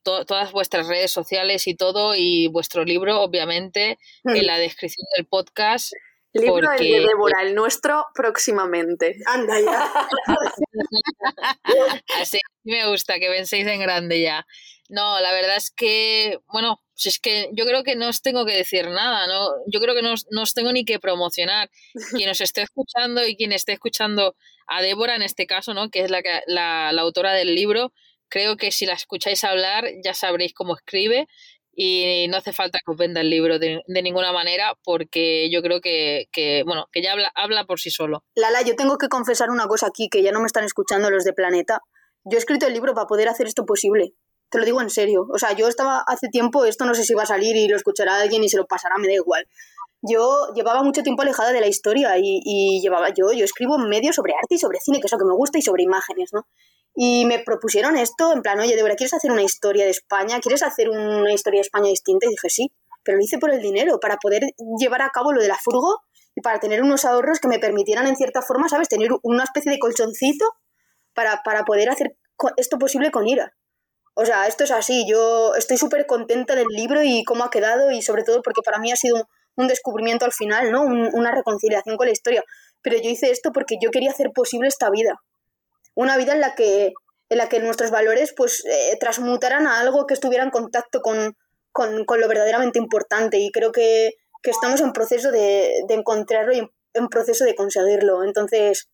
[SPEAKER 1] todas vuestras redes sociales y todo y vuestro libro, obviamente, en la descripción del podcast.
[SPEAKER 4] Libro porque... de Débora, el nuestro próximamente.
[SPEAKER 2] Anda ya. *laughs*
[SPEAKER 1] Así me gusta que penséis en grande ya. No, la verdad es que, bueno, si es que yo creo que no os tengo que decir nada, ¿no? Yo creo que no os, tengo ni que promocionar. *laughs* Quien os esté escuchando y quien esté escuchando a Débora en este caso, ¿no? Que es la, la, la autora del libro, creo que si la escucháis hablar ya sabréis cómo escribe y no hace falta que os venda el libro de, ninguna manera porque yo creo que, que, bueno, que ya habla, habla por sí solo.
[SPEAKER 2] Lala, yo tengo que confesar una cosa aquí, que ya no me están escuchando los de Planeta. Yo he escrito el libro para poder hacer esto posible. Te lo digo en serio. O sea, yo estaba hace tiempo, esto no sé si va a salir y lo escuchará alguien y se lo pasará, me da igual. Yo llevaba mucho tiempo alejada de la historia y, llevaba yo, yo escribo medios sobre arte y sobre cine, que es lo que me gusta, y sobre imágenes, ¿no? Y me propusieron esto, en plan, oye, verdad, ¿quieres hacer una historia de España? ¿Quieres hacer una historia de España distinta? Y dije, sí, pero lo hice por el dinero, para poder llevar a cabo lo de la furgo y para tener unos ahorros que me permitieran, en cierta forma, ¿sabes?, tener una especie de colchoncito para, para poder hacer esto posible con IRA. O sea, esto es así. Yo estoy súper contenta del libro y cómo ha quedado y sobre todo porque para mí ha sido un descubrimiento al final, ¿no? una reconciliación con la historia. Pero yo hice esto porque yo quería hacer posible esta vida. Una vida en la que, en la que nuestros valores pues eh, transmutaran a algo que estuviera en contacto con, con, lo verdaderamente importante. Y creo que, que estamos en proceso de encontrarlo y en proceso de conseguirlo. Entonces,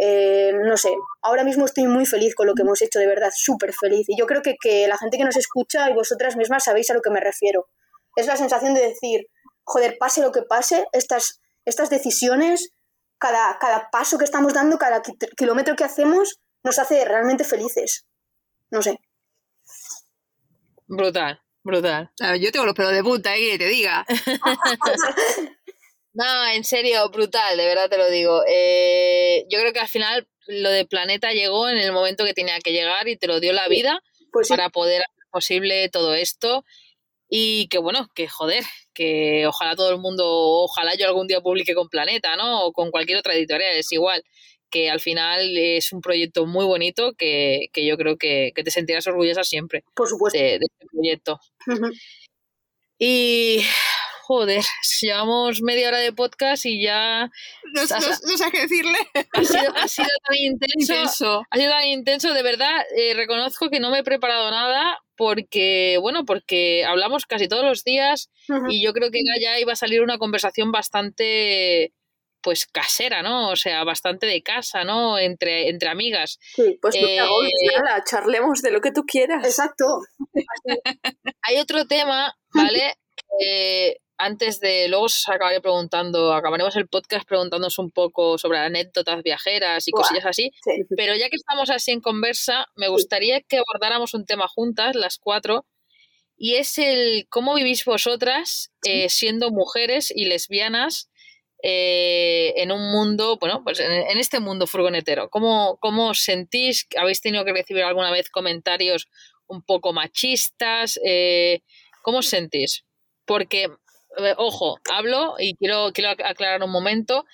[SPEAKER 2] eh, no sé, ahora mismo estoy muy feliz con lo que hemos hecho, de verdad, súper feliz. Y yo creo que, que, la gente que nos escucha y vosotras mismas sabéis a lo que me refiero. Es la sensación de decir, joder, pase lo que pase, estas, estas decisiones, cada, cada paso que estamos dando, cada kilómetro que hacemos, nos hace realmente felices. No sé.
[SPEAKER 1] Brutal, brutal.
[SPEAKER 3] yo tengo los pelos de punta, ¿eh? que te diga. *laughs* *laughs*
[SPEAKER 1] No, en serio, brutal, de verdad te lo digo. Eh, yo creo que al final lo de Planeta llegó en el momento que tenía que llegar y te lo dio la vida pues para poder hacer posible todo esto. Y que bueno, que joder, que ojalá todo el mundo, ojalá yo algún día publique con Planeta, ¿no? O con cualquier otra editorial, es igual. Que al final es un proyecto muy bonito que, que yo creo que, que, te sentirás orgullosa siempre.
[SPEAKER 2] Por supuesto.
[SPEAKER 1] De, este proyecto. Y joder, *laughs* llevamos media hora de podcast y ya...
[SPEAKER 3] No, sé qué decirle.
[SPEAKER 1] Ha sido, tan intenso, Ha sido tan intenso, de verdad, eh, reconozco que no me he preparado nada porque, bueno, porque hablamos casi todos los días y yo creo que ya iba a salir una conversación bastante pues casera, ¿no? O sea, bastante de casa, ¿no? Entre, entre amigas.
[SPEAKER 4] Sí, pues eh, charlemos de lo que tú quieras.
[SPEAKER 2] Exacto. *laughs*
[SPEAKER 1] Hay otro tema, ¿vale? *laughs* antes de, luego os acabaré preguntando, acabaremos el podcast preguntándonos un poco sobre anécdotas viajeras y cosillas así, pero ya que estamos así en conversa, me gustaría que abordáramos un tema juntas, las cuatro, y es el cómo vivís vosotras eh, siendo mujeres y lesbianas eh, en un mundo, bueno, pues en, este mundo furgonetero. ¿Cómo, ¿Cómo os sentís? ¿Habéis tenido que recibir alguna vez comentarios un poco machistas? Eh, ¿Cómo os sentís? Porque ojo, hablo y quiero, quiero aclarar un momento.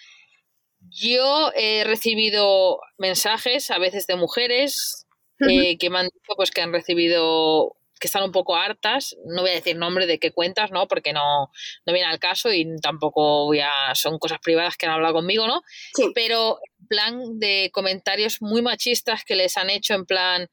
[SPEAKER 1] Yo he recibido mensajes a veces de mujeres eh, que me han dicho pues, que han recibido que están un poco hartas, no voy a decir nombre de qué cuentas, ¿no? Porque no, no viene al caso y tampoco voy a, son cosas privadas que han hablado conmigo, ¿no? Pero en plan de comentarios muy machistas que les han hecho en plan,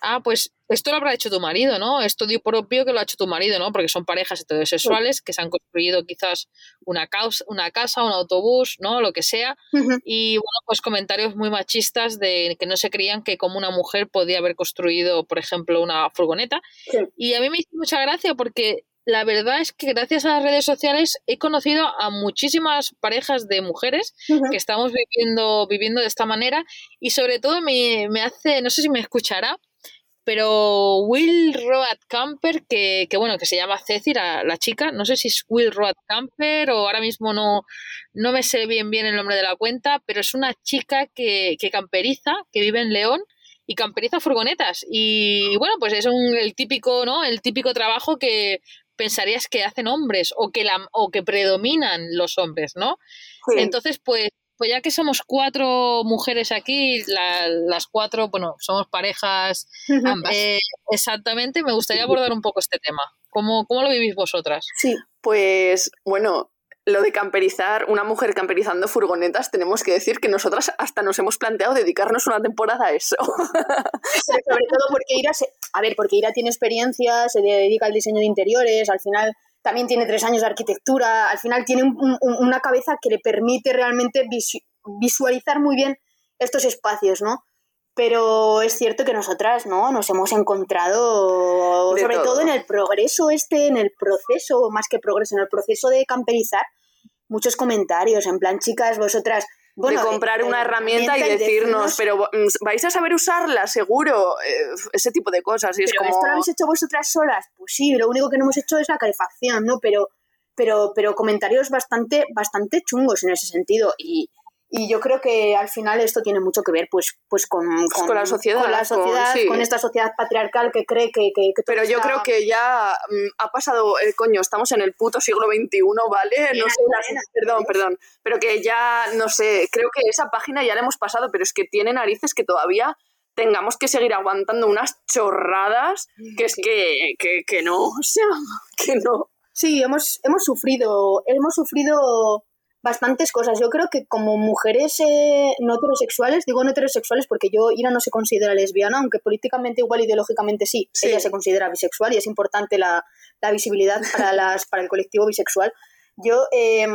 [SPEAKER 1] ah, pues esto lo habrá hecho tu marido, ¿no? Esto dio propio que lo ha hecho tu marido, ¿no? Porque son parejas heterosexuales que se han construido quizás una, una casa, un autobús, ¿no? Lo que sea. Y bueno, pues comentarios muy machistas de que no se creían que como una mujer podía haber construido, por ejemplo, una furgoneta. Y a mí me hizo mucha gracia porque la verdad es que gracias a las redes sociales he conocido a muchísimas parejas de mujeres que estamos viviendo, viviendo de esta manera y sobre todo me, me hace, no sé si me escuchará, pero Will Road Camper, que, que, bueno, que se llama Ceci, la, la, chica, no sé si es Will Road Camper o ahora mismo no, no me sé bien bien el nombre de la cuenta, pero es una chica que, que camperiza, que vive en León y camperiza furgonetas. Y, bueno, pues es un, el típico, ¿no? El típico trabajo que pensarías que hacen hombres o que la, o que predominan los hombres, ¿no? Sí. Entonces, pues pues ya que somos cuatro mujeres aquí, la, las cuatro, bueno, somos parejas
[SPEAKER 3] ambas.
[SPEAKER 1] Eh, exactamente, me gustaría abordar un poco este tema. ¿Cómo, ¿Cómo lo vivís vosotras?
[SPEAKER 4] Sí, pues bueno, lo de camperizar, una mujer camperizando furgonetas, tenemos que decir que nosotras hasta nos hemos planteado dedicarnos una temporada a eso. *laughs*
[SPEAKER 2] Sobre todo porque Ira, se, a ver, porque Ira tiene experiencia, se dedica al diseño de interiores, al final también tiene tres años de arquitectura, al final tiene un, un, una cabeza que le permite realmente visu visualizar muy bien estos espacios, ¿no? Pero es cierto que nosotras, ¿no? Nos hemos encontrado,
[SPEAKER 4] De
[SPEAKER 2] sobre
[SPEAKER 4] todo.
[SPEAKER 2] todo en el progreso este, en el proceso, más que progreso, en el proceso de camperizar, muchos comentarios, en plan, chicas, vosotras... Bueno,
[SPEAKER 4] de comprar
[SPEAKER 2] eh,
[SPEAKER 4] una herramienta y decirnos, pero mm, vais a saber usarla, seguro, eh, ese tipo de cosas. Y es como...
[SPEAKER 2] esto lo habéis hecho vosotras solas. Pues sí, lo único que no hemos hecho es la calefacción, ¿no? Pero, pero, pero comentarios bastante, bastante chungos en ese sentido. Y, y yo creo que al final esto tiene mucho que ver pues, pues con,
[SPEAKER 4] Pues con la sociedad,
[SPEAKER 2] con, la
[SPEAKER 4] con-
[SPEAKER 2] sociedad,
[SPEAKER 4] sí.
[SPEAKER 2] con esta sociedad patriarcal que cree que... que, que
[SPEAKER 4] Pero yo
[SPEAKER 2] está-
[SPEAKER 4] creo que ya mm, ha pasado, el coño, estamos en el puto siglo XXI, ¿vale? No sé, perdón, perdón, pero que ya, no sé, creo que esa página ya la hemos pasado, pero es que tiene narices que todavía tengamos que seguir aguantando unas chorradas que es que, que, que no, *laughs* o sea, que no.
[SPEAKER 2] Sí, hemos, hemos sufrido, hemos sufrido bastantes cosas. Yo creo que como mujeres eh, no heterosexuales, digo no heterosexuales porque yo, Ira no se considera lesbiana, aunque políticamente igual ideológicamente sí,
[SPEAKER 4] Sí.
[SPEAKER 2] ella se considera bisexual y es importante la, la visibilidad para, las, para el colectivo bisexual. Yo eh,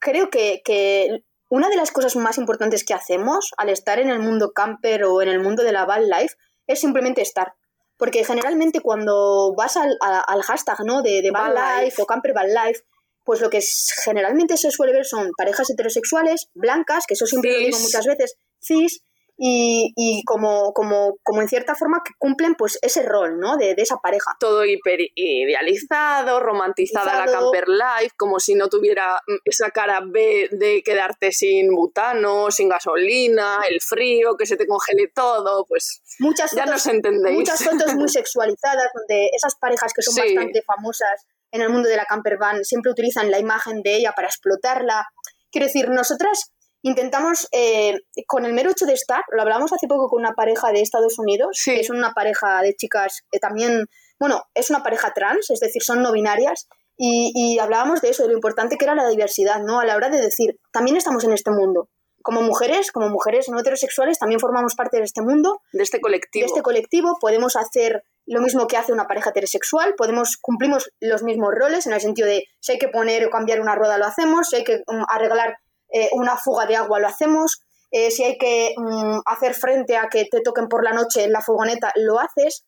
[SPEAKER 2] creo que, que una de las cosas más importantes que hacemos al estar en el mundo camper o en el mundo de la van life es simplemente estar. Porque generalmente cuando vas al, a- al hashtag ¿no? de, de van life. o camper van life, pues lo que generalmente se suele ver son parejas heterosexuales, blancas, que eso siempre lo digo muchas veces, cis, y, y como, como, como en cierta forma que cumplen pues ese rol ¿no? de, de esa pareja.
[SPEAKER 4] Todo hiper idealizado, romantizada la camper life, como si no tuviera mm, esa cara B de quedarte sin butano, sin gasolina, el frío, que se te congele todo, pues
[SPEAKER 2] Muchas
[SPEAKER 4] ya
[SPEAKER 2] fotos,
[SPEAKER 4] nos entendéis.
[SPEAKER 2] muchas fotos muy *laughs* sexualizadas donde esas parejas que son
[SPEAKER 4] Sí.
[SPEAKER 2] bastante famosas en el mundo de la camper van siempre utilizan la imagen de ella para explotarla. Quiero decir, nosotras intentamos, eh, con el mero hecho de estar, lo hablamos hace poco con una pareja de Estados Unidos,
[SPEAKER 4] Sí.
[SPEAKER 2] que es una pareja de chicas que también, bueno, es una pareja trans, es decir, son no binarias, y, y hablábamos de eso, de lo importante que era la diversidad, ¿no? A la hora de decir, también estamos en este mundo. Como mujeres, como mujeres no heterosexuales, también formamos parte de este mundo
[SPEAKER 4] de este colectivo.
[SPEAKER 2] de este colectivo podemos hacer lo mismo que hace una pareja heterosexual, podemos cumplimos los mismos roles en el sentido de si hay que poner o cambiar una rueda lo hacemos, si hay que mm, arreglar eh, una fuga de agua lo hacemos, eh, si hay que mm, hacer frente a que te toquen por la noche en la furgoneta lo haces.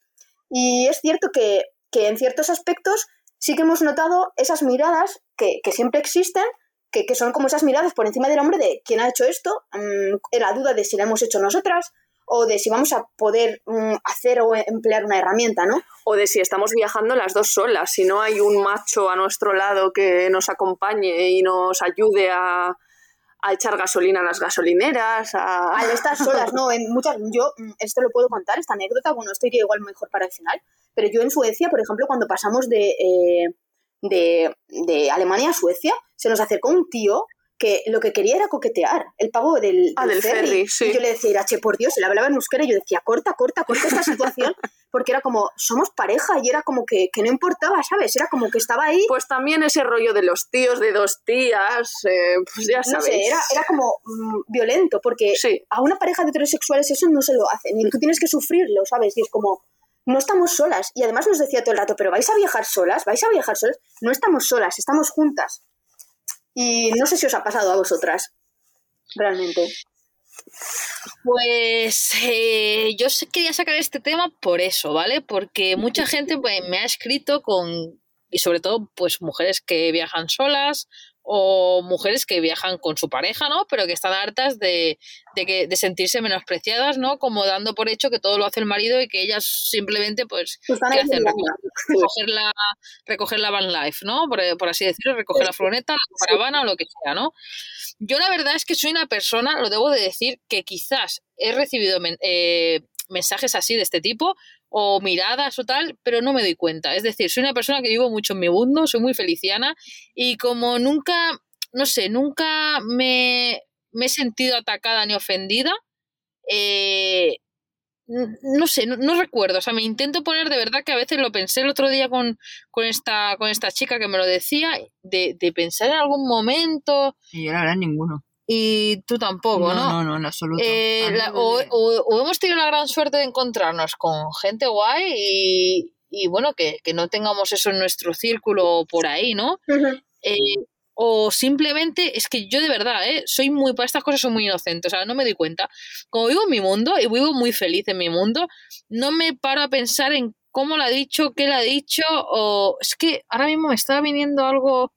[SPEAKER 2] Y es cierto que, que en ciertos aspectos sí que hemos notado esas miradas que, que siempre existen, que, que son como esas miradas por encima del hombre de quién ha hecho esto, mm, la duda de si la hemos hecho nosotras o de si vamos a poder mm, hacer o emplear una herramienta, ¿no?
[SPEAKER 4] O de si estamos viajando las dos solas, si no hay un macho a nuestro lado que nos acompañe y nos ayude a, a echar gasolina a las gasolineras, a...
[SPEAKER 2] Al *laughs* estar solas, ¿no? En muchas, yo, mm, esto lo puedo contar, esta anécdota, bueno, esto iría igual mejor para el final, pero yo en Suecia, por ejemplo, cuando pasamos de, eh, de, de Alemania a Suecia, se nos acercó un tío que lo que quería era coquetear, el pavo del,
[SPEAKER 4] Ah, del ferry, sí.
[SPEAKER 2] Y yo le decía, Irache, por Dios, le hablaba en euskera y yo decía, corta, corta, corta esta situación, *laughs* porque era como, somos pareja y era como que, que no importaba, ¿sabes? Era como que estaba ahí
[SPEAKER 4] Pues también ese rollo de los tíos, de dos tías, eh, pues ya
[SPEAKER 2] no
[SPEAKER 4] sabéis.
[SPEAKER 2] sé, era, era como mm, violento, porque
[SPEAKER 4] Sí.
[SPEAKER 2] a una pareja de heterosexuales eso no se lo hacen, y tú tienes que sufrirlo, ¿sabes? Y es como, no estamos solas. Y además nos decía todo el rato, pero ¿vais a viajar solas? ¿Vais a viajar solas? No estamos solas, estamos juntas. Y no sé si os ha pasado a vosotras, realmente.
[SPEAKER 1] Pues eh, yo quería sacar este tema por eso, ¿vale? Porque mucha *laughs* gente pues, me ha escrito con, y sobre todo pues mujeres que viajan solas o mujeres que viajan con su pareja, ¿no? Pero que están hartas de, de, que, de sentirse menospreciadas, ¿no? Como dando por hecho que todo lo hace el marido y que ellas simplemente, pues,
[SPEAKER 2] Pues
[SPEAKER 1] ¿qué hacen? Recoger, la, recoger la van life, ¿no? Por, por así decirlo, recoger la furgoneta, la caravana o lo que sea, ¿no? Yo la verdad es que soy una persona, lo debo de decir, que quizás he recibido men- eh, mensajes así de este tipo o miradas o tal, pero no me doy cuenta. Es decir, soy una persona que vivo mucho en mi mundo, soy muy feliciana y como nunca, no sé, nunca me, me he sentido atacada ni ofendida, eh, no sé, no, no recuerdo. O sea, me intento poner de verdad que a veces lo pensé el otro día con, con, esta, con esta chica que me lo decía, de, de pensar en algún momento
[SPEAKER 3] Y yo la verdad ninguno.
[SPEAKER 1] Y tú tampoco, ¿no?
[SPEAKER 3] no, no, en absoluto.
[SPEAKER 1] Eh, la- o, o- o hemos tenido la gran suerte de encontrarnos con gente guay y, y bueno, que, que no tengamos eso en nuestro círculo por ahí, ¿no? Eh, o simplemente, es que yo de verdad, ¿eh? soy muy, para estas cosas soy muy inocente, o sea, no me doy cuenta. Como vivo en mi mundo y vivo muy feliz en mi mundo, no me paro a pensar en cómo lo ha dicho, qué le ha dicho, o es que ahora mismo me está viniendo algo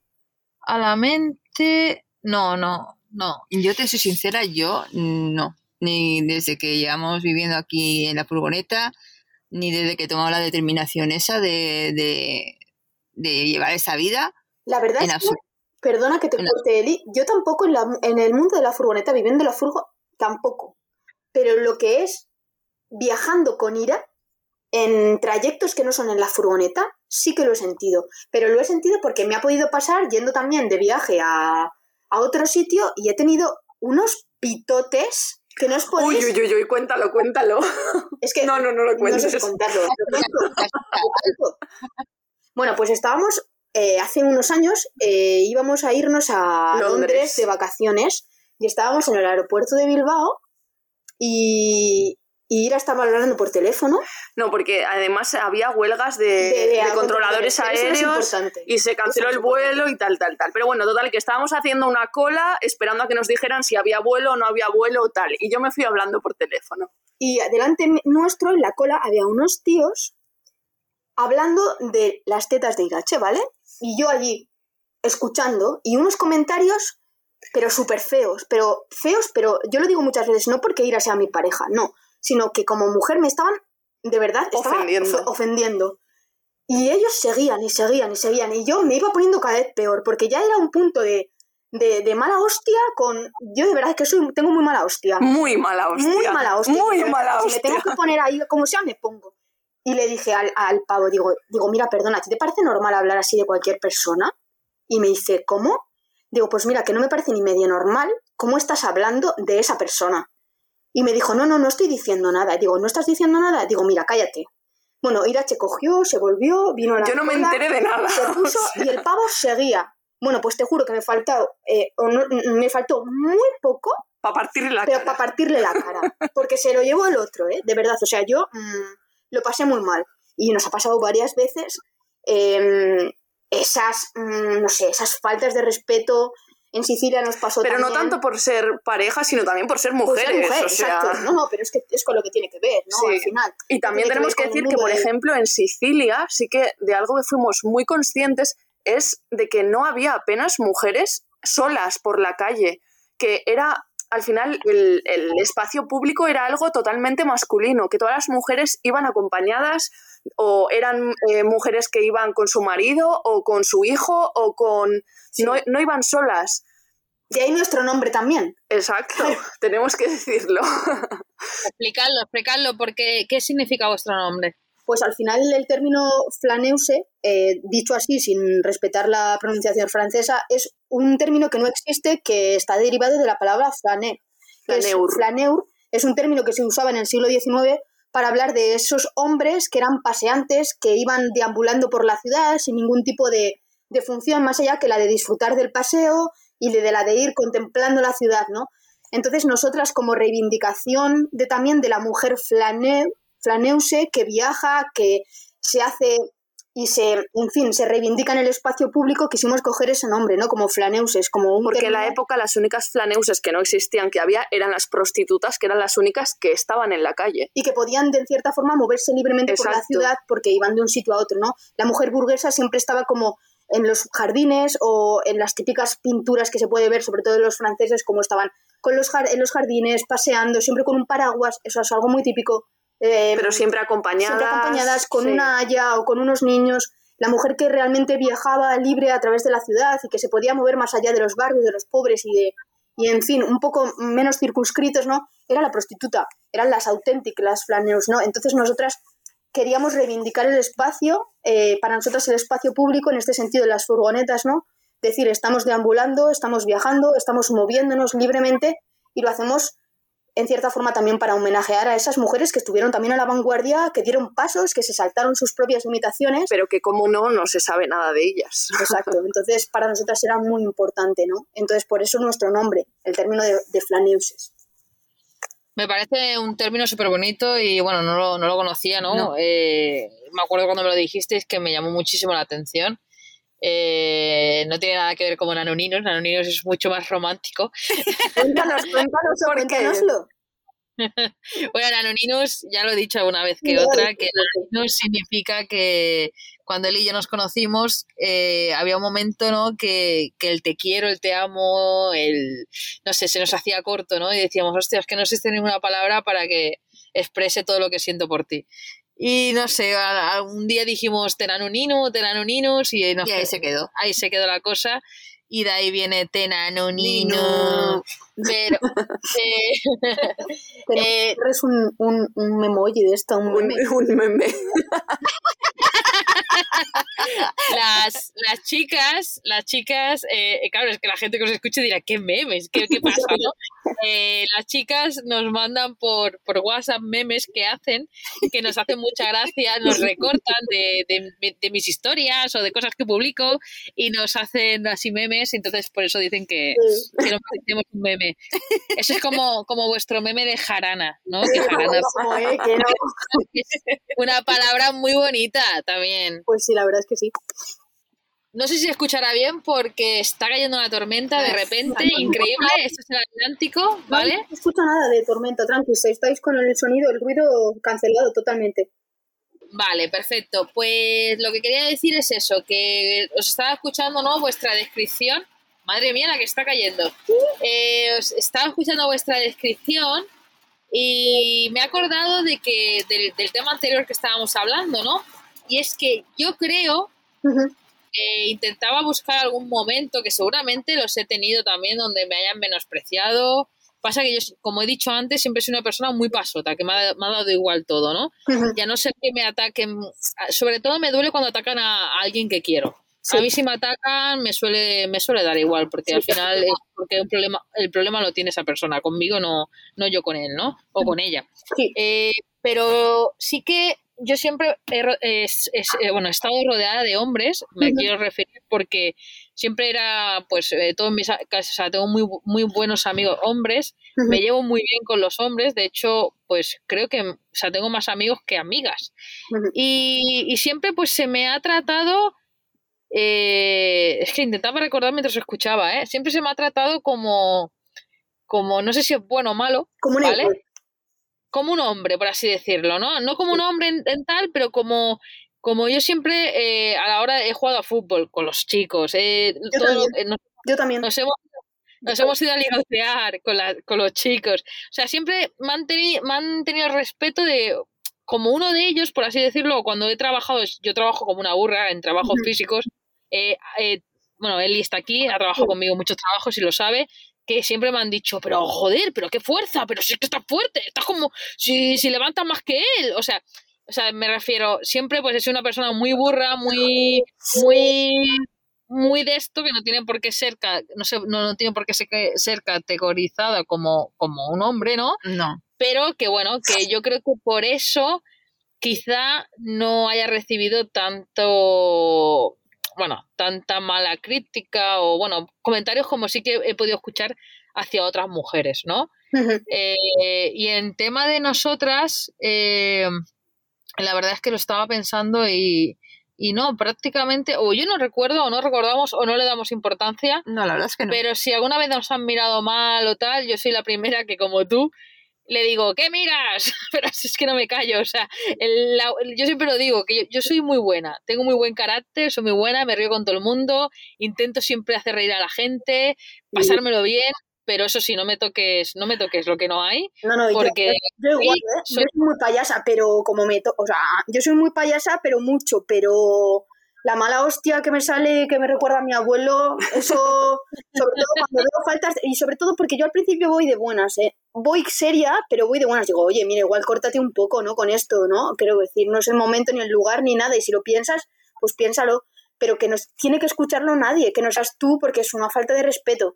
[SPEAKER 1] a la mente. No, no, no.
[SPEAKER 3] Yo te soy sincera, yo no. Ni desde que llevamos viviendo aquí en la furgoneta, ni desde que he tomado la determinación esa de, de, de llevar esa vida,
[SPEAKER 2] La verdad es que, perdona que te corte, Eli, yo tampoco en, la- en el mundo de la furgoneta, viviendo en la furgo, tampoco. Pero lo que es viajando con ira, en trayectos que no son en la furgoneta, sí que lo he sentido. Pero lo he sentido porque me ha podido pasar yendo también de viaje a, a otro sitio y he tenido unos pitotes que no os
[SPEAKER 4] Uy,
[SPEAKER 2] podéis...
[SPEAKER 4] uy, uy, uy, cuéntalo, cuéntalo.
[SPEAKER 2] Es que
[SPEAKER 4] No, no, no lo
[SPEAKER 2] no
[SPEAKER 4] cuentes.
[SPEAKER 2] sé si contarlo. *laughs* Bueno, pues estábamos eh, hace unos años, eh, íbamos a irnos a
[SPEAKER 4] Londres.
[SPEAKER 2] Londres. de vacaciones y estábamos en el aeropuerto de Bilbao y, y Ira estaba hablando por teléfono.
[SPEAKER 4] No, porque además había huelgas de,
[SPEAKER 2] de- de
[SPEAKER 4] de
[SPEAKER 2] algo
[SPEAKER 4] controladores aéreos y se canceló el vuelo y tal, tal, tal. Pero bueno, total, que estábamos haciendo una cola esperando a que nos dijeran si había vuelo o no había vuelo o tal. Y yo me fui hablando por teléfono.
[SPEAKER 2] Y delante nuestro, en la cola, había unos tíos hablando de las tetas de Irache, ¿vale? Y yo allí escuchando y unos comentarios, pero súper feos, pero feos, pero yo lo digo muchas veces, no porque Ira sea mi pareja, no, sino que como mujer me estaban, de verdad, estaba
[SPEAKER 4] Ofendiendo.
[SPEAKER 2] of- ofendiendo. Y ellos seguían y seguían y seguían, y yo me iba poniendo cada vez peor, porque ya era un punto de, de, de mala hostia con... Yo de verdad que soy, tengo muy mala hostia.
[SPEAKER 4] Muy mala hostia.
[SPEAKER 2] Muy mala hostia.
[SPEAKER 4] Muy
[SPEAKER 2] Si
[SPEAKER 4] mala
[SPEAKER 2] Si
[SPEAKER 4] hostia.
[SPEAKER 2] me tengo que poner ahí, como sea, me pongo. Y le dije al, al pavo, digo, digo, mira, perdona, ¿a ti te parece normal hablar así de cualquier persona? Y me dice, ¿cómo? Digo, pues mira, que no me parece ni medio normal cómo estás hablando de esa persona. Y me dijo, no, no, no estoy diciendo nada. Digo, ¿no estás diciendo nada? Digo, mira, cállate. Bueno, Irache cogió, se volvió, vino a la
[SPEAKER 4] Yo no me enteré de nada.
[SPEAKER 2] se *laughs* puso
[SPEAKER 4] O sea,
[SPEAKER 2] y el pavo seguía. Bueno, pues te juro que me faltó, eh, no- me faltó muy poco
[SPEAKER 4] para partirle la
[SPEAKER 2] pero
[SPEAKER 4] cara.
[SPEAKER 2] para partirle la cara. Porque se lo llevó el otro, ¿eh? De verdad. O sea, yo mm, lo pasé muy mal. Y nos ha pasado varias veces em, esas, mm, no sé, esas faltas de respeto. En Sicilia nos pasó
[SPEAKER 4] Pero no tanto por ser pareja, sino también por ser
[SPEAKER 2] Por
[SPEAKER 4] mujeres.
[SPEAKER 2] ser mujer,
[SPEAKER 4] o sea,
[SPEAKER 2] exacto. No, no, pero es que es con lo que tiene que ver, ¿no?
[SPEAKER 4] Sí.
[SPEAKER 2] Al final.
[SPEAKER 4] Y también
[SPEAKER 2] que
[SPEAKER 4] tenemos que decir que, por
[SPEAKER 2] de-
[SPEAKER 4] ejemplo, en Sicilia sí que de algo que fuimos muy conscientes es de que no había apenas mujeres solas por la calle, que era, al final, el, el espacio público era algo totalmente masculino, que todas las mujeres iban acompañadas o eran eh, mujeres que iban con su marido o con su hijo o con...
[SPEAKER 2] Sí.
[SPEAKER 4] No, no iban solas.
[SPEAKER 2] De ahí nuestro nombre también.
[SPEAKER 4] Exacto, *laughs* tenemos que decirlo. *laughs*
[SPEAKER 1] Explicadlo, explicadlo, porque ¿qué significa vuestro nombre?
[SPEAKER 2] Pues al final el término flaneuse, eh, dicho así sin respetar la pronunciación francesa, es un término que no existe, que está derivado de la palabra flaner. es-
[SPEAKER 4] Flaneur.
[SPEAKER 2] flaneur es un término que se usaba en el siglo XIX para hablar de esos hombres que eran paseantes, que iban deambulando por la ciudad sin ningún tipo de, de función más allá que la de disfrutar del paseo y de, la de ir contemplando la ciudad, ¿no? Entonces nosotras como reivindicación de también de la mujer flaneur, flaneuse que viaja, que se hace y se, en fin, se reivindica en el espacio público, quisimos coger ese nombre, ¿no? Como flaneuses, como un
[SPEAKER 4] Porque en la época las únicas flaneuses que no existían, que había, eran las prostitutas, que eran las únicas que estaban en la calle.
[SPEAKER 2] y que podían de cierta forma moverse libremente por la ciudad porque iban de un sitio a otro, ¿no? La mujer burguesa siempre estaba como en los jardines o en las típicas pinturas que se puede ver, sobre todo de los franceses, como estaban con los en los jardines, paseando, siempre con un paraguas, eso es algo muy típico. Eh,
[SPEAKER 4] Pero siempre acompañadas.
[SPEAKER 2] siempre acompañadas con
[SPEAKER 4] sí.
[SPEAKER 2] una haya o con unos niños. La mujer que realmente viajaba libre a través de la ciudad y que se podía mover más allá de los barrios, de los pobres y de y en fin, un poco menos circunscritos, ¿no? Era la prostituta, eran las auténticas, las flaneus, ¿no? Entonces nosotras queríamos reivindicar el espacio, eh, para nosotras el espacio público, en este sentido las furgonetas, ¿no? Decir, estamos deambulando, estamos viajando, estamos moviéndonos libremente y lo hacemos en cierta forma también para homenajear a esas mujeres que estuvieron también a la vanguardia, que dieron pasos, que se saltaron sus propias limitaciones.
[SPEAKER 4] Pero que como no, no se sabe nada de ellas. *laughs*
[SPEAKER 2] Exacto, entonces para nosotras era muy importante, ¿no? Entonces por eso nuestro nombre, el término de, de flaneuses.
[SPEAKER 1] Me parece un término súper bonito y bueno, no lo, no lo conocía, ¿no?
[SPEAKER 3] No.
[SPEAKER 1] Eh, me acuerdo cuando me lo dijisteis que me llamó muchísimo la atención. Eh, no tiene nada que ver con Nanoninos, Nanoninos es mucho más romántico. *laughs*
[SPEAKER 4] Cuéntanos, cuéntanos qué.
[SPEAKER 2] Cuéntanoslo. *laughs*
[SPEAKER 1] Bueno, Nanoninos, ya lo he dicho alguna vez que otra, que Nanoninos significa que cuando él y yo nos conocimos, eh, había un momento, ¿no? Que, que el te quiero, el te amo, el, no sé, se nos hacía corto, ¿no? Y decíamos, hostia, es que no existe ninguna palabra para que exprese todo lo que siento por ti. Y no sé, algún día dijimos tenanunino, tenanuninos y, nos
[SPEAKER 3] Y ahí se quedó.
[SPEAKER 1] ahí se quedó la cosa. Y de ahí viene tenanunino.
[SPEAKER 3] Nino. *laughs* *laughs*
[SPEAKER 1] Pero, eh,
[SPEAKER 2] Pero
[SPEAKER 1] eh,
[SPEAKER 2] es un, un, un memoji de esto, un
[SPEAKER 4] Un,
[SPEAKER 2] meme.
[SPEAKER 4] un meme. *laughs*
[SPEAKER 1] las, las chicas, las chicas, eh, claro, es que la gente que os escuche dirá, ¿qué memes? ¿Qué, qué pasa? no? Eh, las chicas nos mandan por, por WhatsApp memes que hacen, que nos hacen mucha gracia, nos recortan de, de- de mis historias o de cosas que publico y nos hacen así memes, entonces por eso dicen que, que nos parecemos un meme. Eso es como, como vuestro meme de jarana, ¿no? Que jarana
[SPEAKER 2] eh, *laughs*
[SPEAKER 1] es una palabra muy bonita también.
[SPEAKER 2] Pues sí, la verdad es que sí.
[SPEAKER 1] No sé si se escuchará bien porque está cayendo una tormenta de repente, increíble. Esto es el Atlántico, ¿vale?
[SPEAKER 2] No escucho nada de tormenta, tranqui. Estáis con el sonido, el ruido cancelado totalmente.
[SPEAKER 1] Vale, perfecto. Pues lo que quería decir es eso, que os estaba escuchando, ¿no? Vuestra descripción. Madre mía, la que está cayendo. Eh, os estaba escuchando vuestra descripción y me he acordado de que del, del tema anterior que estábamos hablando, ¿no? Y es que yo creo. Eh, intentaba buscar algún momento que seguramente los he tenido también donde me hayan menospreciado. Pasa que yo, como he dicho antes, siempre soy una persona muy pasota, que me ha, me ha dado igual todo, ¿no?
[SPEAKER 2] Ujú.
[SPEAKER 1] Ya no sé que me ataquen. Sobre todo me duele cuando atacan a, a alguien que quiero.
[SPEAKER 2] Sí.
[SPEAKER 1] A mí si me atacan me suele, me suele dar igual, porque al final es porque un problema, el problema lo tiene esa persona, conmigo no, no yo con él, ¿no? O con ella.
[SPEAKER 2] Sí.
[SPEAKER 1] Eh, pero sí que yo siempre he, es- es- eh, bueno, he estado rodeada de hombres, me quiero referir porque siempre era, pues, eh, todos mis, a- o sea, tengo muy, muy buenos amigos hombres, me llevo muy bien con los hombres, de hecho, pues creo que, o sea, tengo más amigos que amigas. Y, y siempre, pues, se me ha tratado, eh, es que intentaba recordar mientras escuchaba, ¿eh? Siempre se me ha tratado como, como, no sé si es bueno o malo,
[SPEAKER 2] Como
[SPEAKER 1] ¿Vale?
[SPEAKER 2] igual.
[SPEAKER 1] Como un hombre, por así decirlo, ¿no? No como un hombre en, en tal, pero como, como yo siempre eh, a la hora he jugado a fútbol con los chicos, eh, todo lo-
[SPEAKER 2] también.
[SPEAKER 1] eh, nos,
[SPEAKER 2] Yo también.
[SPEAKER 1] nos hemos, nos hemos ido a ligotear con, la- con los chicos. O sea, siempre me han, teni- me han tenido el respeto de, como uno de ellos, por así decirlo, cuando he trabajado, yo trabajo como una burra en trabajos
[SPEAKER 2] Ujú.
[SPEAKER 1] físicos, eh, eh, bueno, Eli está aquí, ha trabajado conmigo muchos trabajos y lo sabe, que siempre me han dicho, pero joder, pero qué fuerza, pero si es que estás fuerte, estás como, si, si levantas más que él, o sea, o sea, me refiero, siempre pues sido una persona muy burra, muy, muy, muy de esto, que no tiene por qué ser, no, sé, no, no tiene por qué ser, ser categorizada como, como un hombre, ¿no?
[SPEAKER 3] No.
[SPEAKER 1] pero que bueno, que yo creo que por eso quizá no haya recibido tanto, bueno, tanta mala crítica o bueno, comentarios como sí que he podido escuchar hacia otras mujeres, ¿no? Eh, y en tema de nosotras, eh, la verdad es que lo estaba pensando y, y no, prácticamente, o yo no recuerdo, o no recordamos, o no le damos importancia.
[SPEAKER 3] No, la verdad es que no.
[SPEAKER 1] Pero si alguna vez nos han mirado mal o tal, yo soy la primera que, como tú, le digo, ¿qué miras? *laughs* Pero es que no me callo, o sea, yo siempre lo digo, que yo, soy muy buena, tengo muy buen carácter, soy muy buena, me río con todo el mundo, intento siempre hacer reír a la gente, pasármelo bien, pero eso sí, no me toques, no me toques lo que no hay.
[SPEAKER 2] No, no, porque yo, igual, ¿eh? soy... muy payasa, pero como me o sea, yo soy muy payasa, pero mucho, pero la mala hostia que me sale, que me recuerda a mi abuelo, eso, sobre todo cuando veo faltas, y sobre todo porque yo al principio voy de buenas, ¿eh? Voy seria, pero voy de buenas, digo, oye, mira, igual córtate un poco, ¿no? Con esto, ¿no? Quiero decir, no es el momento ni el lugar ni nada, y si lo piensas, pues piénsalo, pero que no tiene que escucharlo nadie, que no seas tú, porque es una falta de respeto.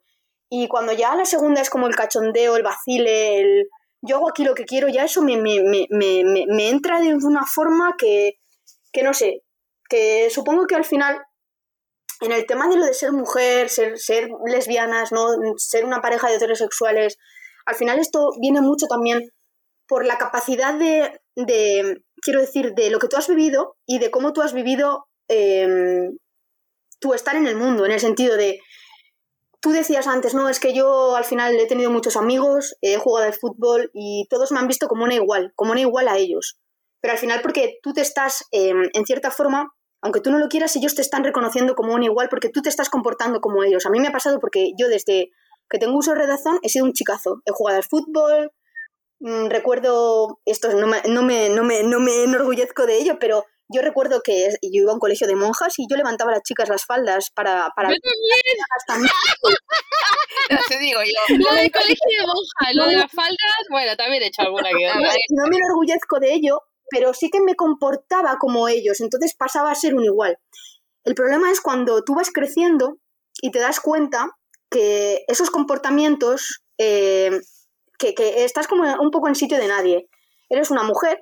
[SPEAKER 2] Y cuando ya la segunda es como el cachondeo, el vacile, el yo hago aquí lo que quiero, ya eso me, me, me, me entra de una forma que, que no sé, que supongo que al final, en el tema de lo de ser mujer, ser, ser lesbianas, ¿no? ser una pareja de heterosexuales, al final esto viene mucho también por la capacidad de, quiero decir, de lo que tú has vivido y de cómo tú has vivido eh, tu estar en el mundo, en el sentido de, tú decías antes, no, es que yo al final he tenido muchos amigos, he jugado al fútbol y todos me han visto como una igual, como una igual a ellos. Pero al final porque tú te estás, em, en cierta forma, aunque tú no lo quieras, ellos te están reconociendo como un igual porque tú te estás comportando como ellos. A mí me ha pasado porque yo desde que tengo uso de razón he sido un chicazo. He jugado al fútbol, mm, recuerdo, esto no me, no, me, no, me, no me enorgullezco de ello, pero yo recuerdo que yo iba a un colegio de monjas y yo levantaba a las chicas las faldas para... para
[SPEAKER 1] yo también. *laughs*
[SPEAKER 3] no te digo yo.
[SPEAKER 1] Lo del colegio de monjas, lo de las faldas, bueno, también he hecho alguna que otra.
[SPEAKER 2] No me enorgullezco de ello, pero sí que me comportaba como ellos, entonces pasaba a ser un igual. El problema es cuando tú vas creciendo y te das cuenta que esos comportamientos, eh, que, estás como un poco en sitio de nadie. Eres una mujer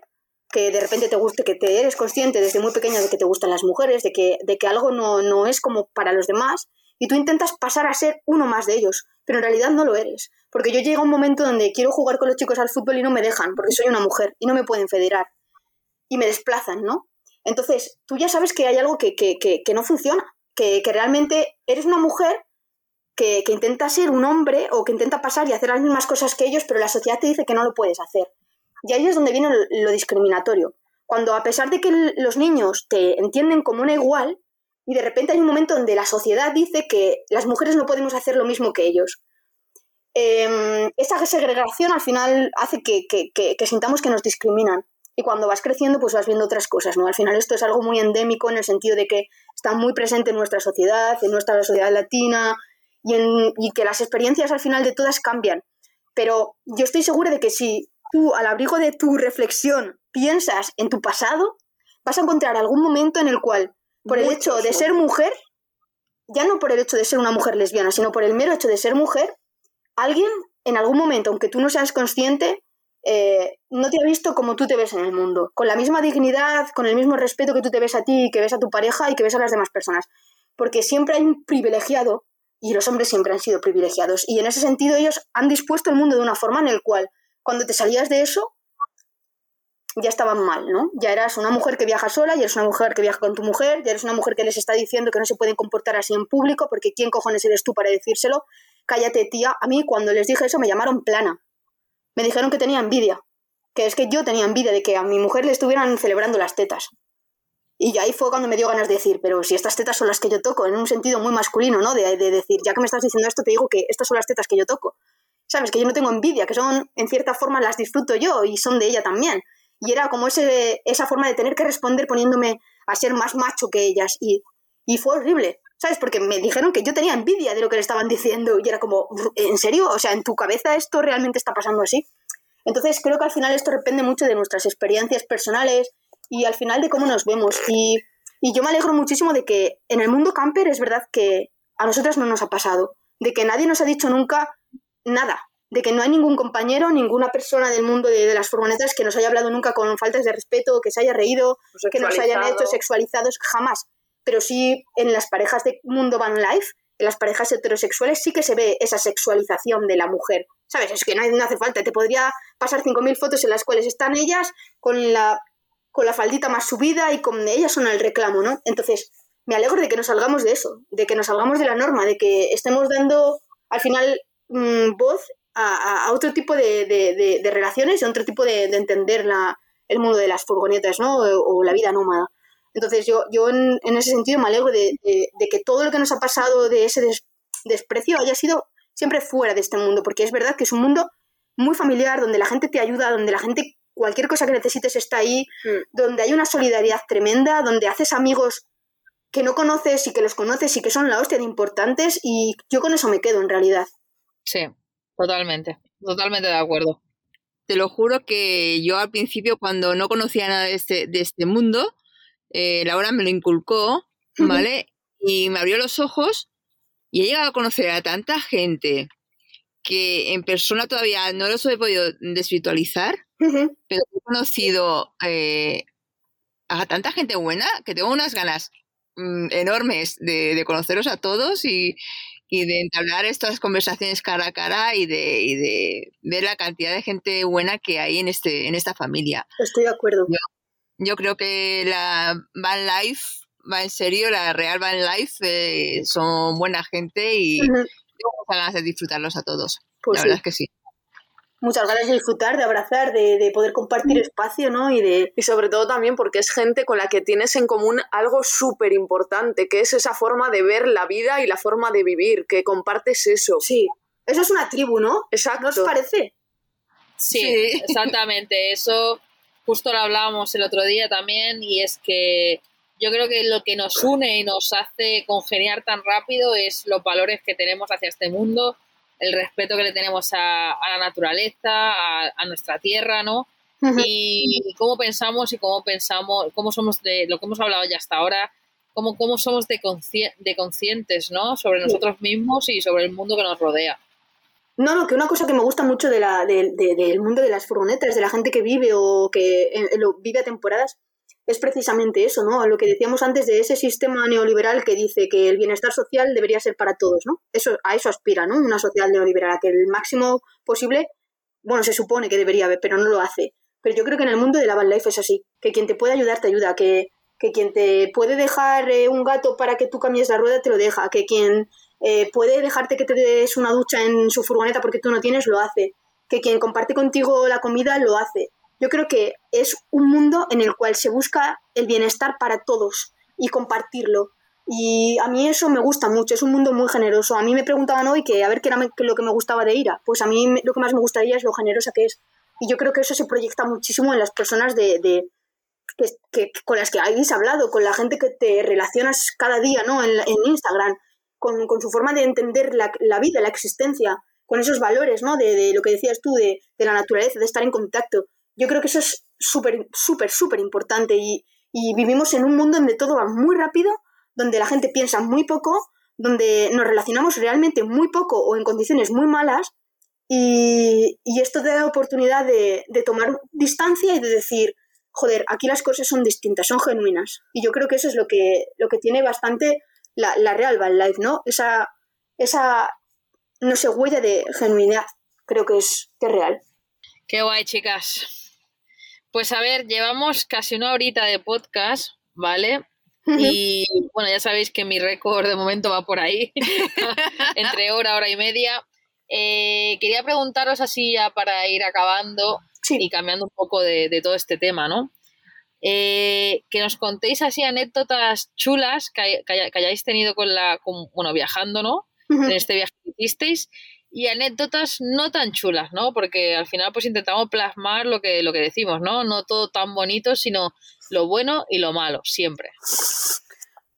[SPEAKER 2] que de repente te guste, que te eres consciente desde muy pequeña de que te gustan las mujeres, de que, de que algo no, no es como para los demás, y tú intentas pasar a ser uno más de ellos, pero en realidad no lo eres. Porque yo llego a un momento donde quiero jugar con los chicos al fútbol y no me dejan, porque soy una mujer y no me pueden federar y me desplazan, ¿no? Entonces, tú ya sabes que hay algo que, no funciona, que, realmente eres una mujer que, intenta ser un hombre o que intenta pasar y hacer las mismas cosas que ellos, pero la sociedad te dice que no lo puedes hacer. Y ahí es donde viene lo, discriminatorio. Cuando a pesar de que los niños te entienden como una igual, y de repente hay un momento donde la sociedad dice que las mujeres no podemos hacer lo mismo que ellos. Em, esa segregación al final hace que, sintamos que nos discriminan y cuando vas creciendo pues vas viendo otras cosas, ¿no? Al final esto es algo muy endémico en el sentido de que está muy presente en nuestra sociedad, en nuestra sociedad latina y, en, y que las experiencias al final de todas cambian. Pero yo estoy segura de que si tú al abrigo de tu reflexión piensas en tu pasado, vas a encontrar algún momento en el cual, por el hecho de ser mujer, ya no por el hecho de ser una mujer lesbiana, sino por el mero hecho de ser mujer, alguien en algún momento, aunque tú no seas consciente, eh, no te ha visto como tú te ves en el mundo, con la misma dignidad, con el mismo respeto que tú te ves a ti, que ves a tu pareja y que ves a las demás personas. Porque siempre hay un privilegiado y los hombres siempre han sido privilegiados. Y en ese sentido ellos han dispuesto el mundo de una forma en el cual cuando te salías de eso ya estaban mal, ¿no? Ya eras una mujer que viaja sola, ya eres una mujer que viaja con tu mujer, ya eres una mujer que les está diciendo que no se pueden comportar así en público porque ¿quién cojones eres tú para decírselo? Cállate, tía. A mí cuando les dije eso me llamaron plana me dijeron que tenía envidia, que es que yo tenía envidia de que a mi mujer le estuvieran celebrando las tetas. Y ahí fue cuando me dio ganas de decir, pero si estas tetas son las que yo toco, en un sentido muy masculino, ¿no? De, decir, ya que me estás diciendo esto, te digo que estas son las tetas que yo toco. ¿Sabes? Que yo no tengo envidia, que son, en cierta forma, las disfruto yo y son de ella también. Y era como ese, esa forma de tener que responder poniéndome a ser más macho que ellas. Y, y fue horrible, ¿sabes? Porque me dijeron que yo tenía envidia de lo que le estaban diciendo y era como, ¿en serio? O sea, ¿en tu cabeza esto realmente está pasando así? Entonces creo que al final esto depende mucho de nuestras experiencias personales y al final de cómo nos vemos. Y, y yo me alegro muchísimo de que en el mundo camper es verdad que a nosotras no nos ha pasado, de que nadie nos ha dicho nunca nada, de que no hay ningún compañero, ninguna persona del mundo de, de, las furgonetas que nos haya hablado nunca con faltas de respeto, que se haya reído, que nos hayan hecho sexualizados, jamás pero sí en las parejas de mundo van life, en las parejas heterosexuales sí que se ve esa sexualización de la mujer. ¿Sabes? Es que no, hace falta, te podría pasar 5.000 fotos en las cuales están ellas con la con la faldita más subida y con ellas son el reclamo, ¿no? Entonces, me alegro de que nos salgamos de eso, de que nos salgamos de la norma, de que estemos dando al final mm, voz a, otro tipo de, relaciones y a otro tipo de, entender la, el mundo de las furgonetas, ¿no? O, la vida nómada. Entonces yo, yo en, ese sentido me alegro de, que todo lo que nos ha pasado de ese desprecio haya sido siempre fuera de este mundo, porque es verdad que es un mundo muy familiar, donde la gente te ayuda, donde la gente, cualquier cosa que necesites está ahí, mm. donde hay una solidaridad tremenda, donde haces amigos que no conoces y que los conoces y que son la hostia de importantes y yo con eso me quedo en realidad.
[SPEAKER 1] Sí, totalmente, totalmente de acuerdo.
[SPEAKER 3] Te lo juro que yo al principio cuando no conocía nada de este, de este mundo, eh, Laura me lo inculcó, ¿vale? y me abrió los ojos y he llegado a conocer a tanta gente que en persona todavía no los he podido desvirtualizar, pero he conocido eh, a tanta gente buena que tengo unas ganas mm, enormes de, conoceros a todos y, de entablar estas conversaciones cara a cara y de, y de, ver la cantidad de gente buena que hay en, este, en esta familia.
[SPEAKER 2] Estoy de acuerdo.
[SPEAKER 3] Yo, creo que la Van Life va en serio, la Real Van Life eh, son buena gente y, muchas ganas de disfrutarlos a todos. Pues la verdad es que sí.
[SPEAKER 2] Muchas ganas de disfrutar, de abrazar, de, poder compartir espacio, ¿no? Y, de...
[SPEAKER 4] y sobre todo también porque es gente con la que tienes en común algo súper importante, que es esa forma de ver la vida y la forma de vivir, que compartes eso.
[SPEAKER 2] Sí, eso es una tribu, ¿no?
[SPEAKER 4] Exacto.
[SPEAKER 2] ¿No os parece?
[SPEAKER 1] Sí, *laughs* exactamente. Eso justo lo hablábamos el otro día también y es que yo creo que lo que nos une y nos hace congeniar tan rápido es los valores que tenemos hacia este mundo, el respeto que le tenemos a, la naturaleza, a, nuestra tierra, ¿no? Y cómo pensamos y cómo pensamos, cómo somos de lo que hemos hablado ya hasta ahora, cómo, cómo somos de, de conscientes, ¿no? Sobre nosotros mismos y sobre el mundo que nos rodea.
[SPEAKER 2] No, no, que una cosa que me gusta mucho de la, del mundo de las furgonetas, de la gente que vive o que lo vive a temporadas, es precisamente eso, ¿no? Lo que decíamos antes de ese sistema neoliberal que dice que el bienestar social debería ser para todos, ¿no? Eso, a eso aspira, ¿no? Una social neoliberal, a que el máximo posible, bueno, se supone que debería haber, pero no lo hace. Pero yo creo que en el mundo de la van life es así, que quien te puede ayudar te ayuda, que, que quien te puede dejar eh, un gato para que tú cambies la rueda te lo deja, que quien eh, puede dejarte que te des una ducha en su furgoneta porque tú no tienes, lo hace, que quien comparte contigo la comida lo hace yo creo que es un mundo en el cual se busca el bienestar para todos y compartirlo. Y a mí eso me gusta mucho, es un mundo muy generoso. A mí me preguntaban hoy que a ver qué era lo que me gustaba de Ira. Pues a mí lo que más me gusta de ella es lo generosa que es. Y yo creo que eso se proyecta muchísimo en las personas de, que, con las que habéis hablado, con la gente que te relacionas cada día ¿no? en, Instagram, con, su forma de entender la, la, vida, la existencia, con esos valores ¿no? de, lo que decías tú, de, de la naturaleza, de estar en contacto. Yo creo que eso es súper, súper, súper importante y, vivimos en un mundo donde todo va muy rápido, donde la gente piensa muy poco, donde nos relacionamos realmente muy poco o en condiciones muy malas y, esto te da oportunidad de, tomar distancia y de decir, joder, aquí las cosas son distintas, son genuinas. Y yo creo que eso es lo que, lo que tiene bastante la, la real Van Life, ¿no? Esa, esa, no sé, huella de genuinidad, creo que es, que es real.
[SPEAKER 1] Qué guay, chicas. Pues a ver, llevamos casi una horita de podcast, ¿vale? Y bueno, ya sabéis que mi récord de momento va por ahí, *laughs* entre hora, hora y media. Eh, quería preguntaros así ya para ir acabando y cambiando un poco de, todo este tema, ¿no? Eh, que nos contéis así anécdotas chulas que, hayáis tenido con la, bueno, viajando, ¿no? En este viaje que hicisteis y anécdotas no tan chulas, ¿no? Porque al final pues intentamos plasmar lo que, lo que decimos, ¿no? No todo tan bonito, sino lo bueno y lo malo, siempre.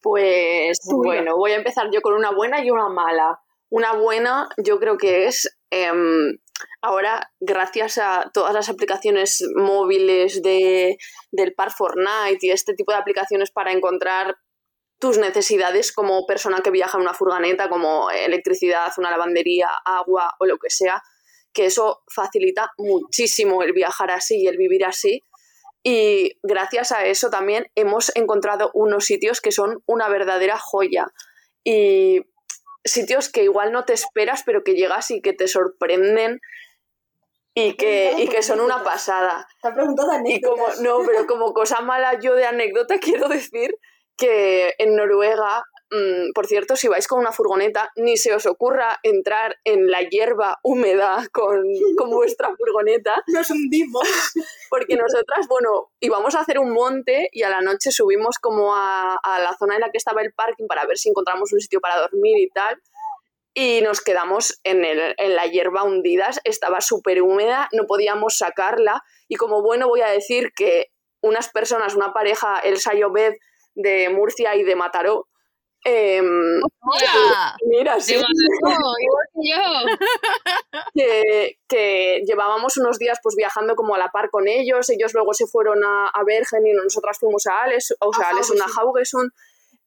[SPEAKER 4] Pues bueno, voy a empezar yo con una buena y una mala. Una buena yo creo que es em, ahora, gracias a todas las aplicaciones móviles de, del Par Fortnite y este tipo de aplicaciones para encontrar tus necesidades como persona que viaja en una furgoneta, como electricidad, una lavandería, agua o lo que sea, que eso facilita muchísimo el viajar así y el vivir así. Y gracias a eso también hemos encontrado unos sitios que son una verdadera joya. Y sitios que igual no te esperas, pero que llegas y que te sorprenden y que, y que son una pasada.
[SPEAKER 2] Te ha preguntado
[SPEAKER 4] Y como, no, pero como cosa mala yo de anécdota *laughs* quiero decir que en Noruega, mm, por cierto, si vais con una furgoneta, ni se os ocurra entrar en la hierba húmeda con, con vuestra furgoneta, *laughs*
[SPEAKER 2] Nos hundimos. *laughs*
[SPEAKER 4] porque nosotras, bueno, íbamos a hacer un monte y a la noche subimos como a, a la zona en la que estaba el parking para ver si encontramos un sitio para dormir y tal. Y nos quedamos en, el, en la hierba hundidas, estaba súper húmeda, no podíamos sacarla. Y como bueno, voy a decir que unas personas, una pareja, Elsa y Obed de Murcia y de Mataró, em, mira, sí,
[SPEAKER 1] Mataró, *laughs* que yo. *laughs*
[SPEAKER 4] que, llevábamos unos días pues viajando como a la par con ellos, ellos luego se fueron a, a Bergen y nosotras fuimos a Ales, o sea,
[SPEAKER 2] A
[SPEAKER 4] Ales, a Haugesund,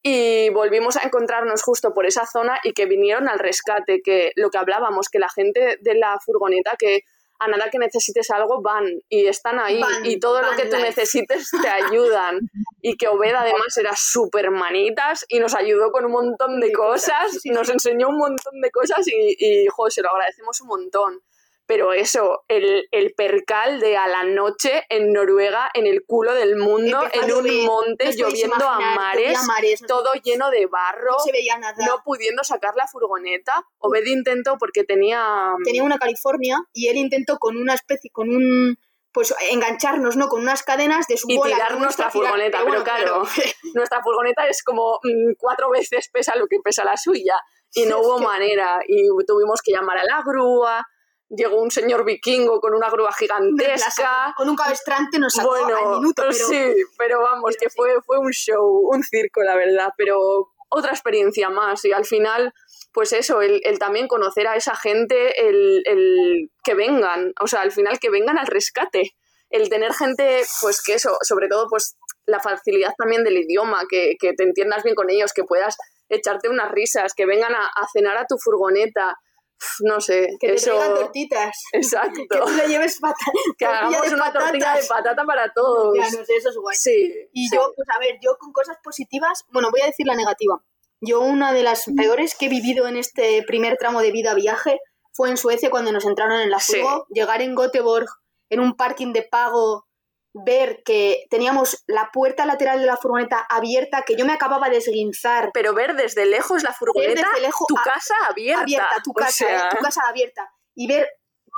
[SPEAKER 4] y volvimos a encontrarnos justo por esa zona y que vinieron al rescate, que lo que hablábamos, que la gente de la furgoneta que a nada que necesites algo van y están ahí
[SPEAKER 2] Van,
[SPEAKER 4] y todo lo que tú
[SPEAKER 2] life.
[SPEAKER 4] necesites te ayudan y que Obed además era súper manitas y nos ayudó con un montón de
[SPEAKER 2] cosas,
[SPEAKER 4] nos enseñó un montón de cosas y, y jo, se lo agradecemos un montón. Pero eso, el, el percal de a la noche en Noruega, en el culo del mundo, en un monte,
[SPEAKER 2] no
[SPEAKER 4] lloviendo a
[SPEAKER 2] imaginar,
[SPEAKER 4] mares,
[SPEAKER 2] a
[SPEAKER 4] todo lleno de barro,
[SPEAKER 2] no se veía nada.
[SPEAKER 4] no pudiendo sacar la furgoneta. Obed intentó porque tenía...
[SPEAKER 2] Tenía una California y él intentó con una especie, con un pues engancharnos, ¿no? Con unas cadenas de su
[SPEAKER 4] Y
[SPEAKER 2] bola.
[SPEAKER 4] tirar nuestra furgoneta, pero
[SPEAKER 2] bueno,
[SPEAKER 4] claro, *laughs* nuestra furgoneta es como mm, cuatro veces pesa lo que pesa la suya y no hubo manera y tuvimos que llamar a la grúa, llegó un señor vikingo con una grúa gigantesca.
[SPEAKER 2] Con un cabestrante nos sacó al
[SPEAKER 4] Bueno,
[SPEAKER 2] minuto, pero
[SPEAKER 4] sí, pero vamos,
[SPEAKER 2] pero
[SPEAKER 4] que
[SPEAKER 2] sí.
[SPEAKER 4] fue, fue un show, un circo, la verdad, pero otra experiencia más y al final, pues eso, el, el también conocer a esa gente, el, el que vengan, o sea, al final que vengan al rescate, el tener gente, pues que eso, sobre todo, pues la facilidad también del idioma, que, que te entiendas bien con ellos, que puedas echarte unas risas, que vengan a, a cenar a tu furgoneta, no sé,
[SPEAKER 2] que te
[SPEAKER 4] eso...
[SPEAKER 2] traigan tortitas.
[SPEAKER 4] Exacto.
[SPEAKER 2] Que tú le lleves pata, *laughs*
[SPEAKER 4] Que hagamos una tortilla de patata para todos.
[SPEAKER 2] Ya, no sé, eso es guay.
[SPEAKER 4] Sí.
[SPEAKER 2] Y
[SPEAKER 4] sí.
[SPEAKER 2] yo, pues a ver, yo con cosas positivas, bueno, voy a decir la negativa. Yo una de las peores que he vivido en este primer tramo de vida viaje fue en Suecia cuando nos entraron en la
[SPEAKER 4] Sí.
[SPEAKER 2] furgo, llegar en Göteborg, en un parking de pago, ver que teníamos la puerta lateral de la furgoneta abierta, que yo me acababa de esguinzar,
[SPEAKER 4] Pero ver desde lejos la furgoneta,
[SPEAKER 2] desde lejos
[SPEAKER 4] tu
[SPEAKER 2] a-
[SPEAKER 4] casa abierta.
[SPEAKER 2] abierta, tu
[SPEAKER 4] O
[SPEAKER 2] casa,
[SPEAKER 4] sea,
[SPEAKER 2] ¿eh? tu casa abierta, y ver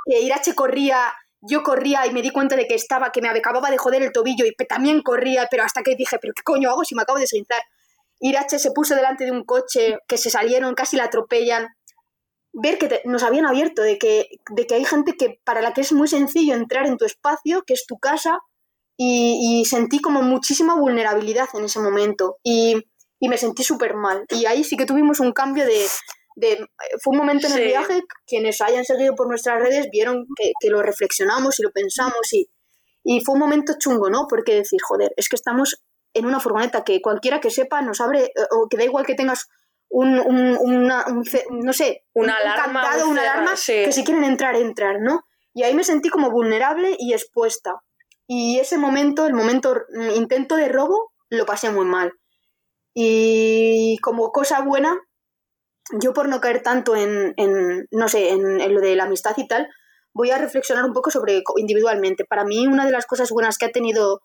[SPEAKER 2] que Irache corría, yo corría y me di cuenta de que estaba, que me acababa de joder el tobillo y también corría, pero hasta que dije, pero ¿qué coño hago si me acabo de esguinzar? Irache se puso delante de un coche, que se salieron, casi la atropellan. Ver que te- nos habían abierto, de que, de que hay gente que para la que es muy sencillo entrar en tu espacio, que es tu casa, y, y sentí como muchísima vulnerabilidad en ese momento. Y, y me sentí súper mal. Y ahí sí que tuvimos un cambio de, de- fue un momento en el
[SPEAKER 4] Sí.
[SPEAKER 2] viaje, quienes hayan seguido por nuestras redes vieron que, que lo reflexionamos y lo pensamos y, y fue un momento chungo, ¿no? Porque decir, joder, es que estamos en una furgoneta que cualquiera que sepa nos abre, eh, o que da igual que tengas un, un- una- un ce- no sé,
[SPEAKER 4] Una
[SPEAKER 2] un,
[SPEAKER 4] alarma,
[SPEAKER 2] candado,
[SPEAKER 4] un
[SPEAKER 2] una alarma,
[SPEAKER 4] sí.
[SPEAKER 2] que si quieren entrar, entrar, ¿no? Y ahí me sentí como vulnerable y expuesta. Y ese momento, el momento mm, intento de robo, lo pasé muy mal. Y como cosa buena, yo por no caer tanto en, en, no sé, en, en lo de la amistad y tal, voy a reflexionar un poco sobre individualmente. Para mí, una de las cosas buenas que ha tenido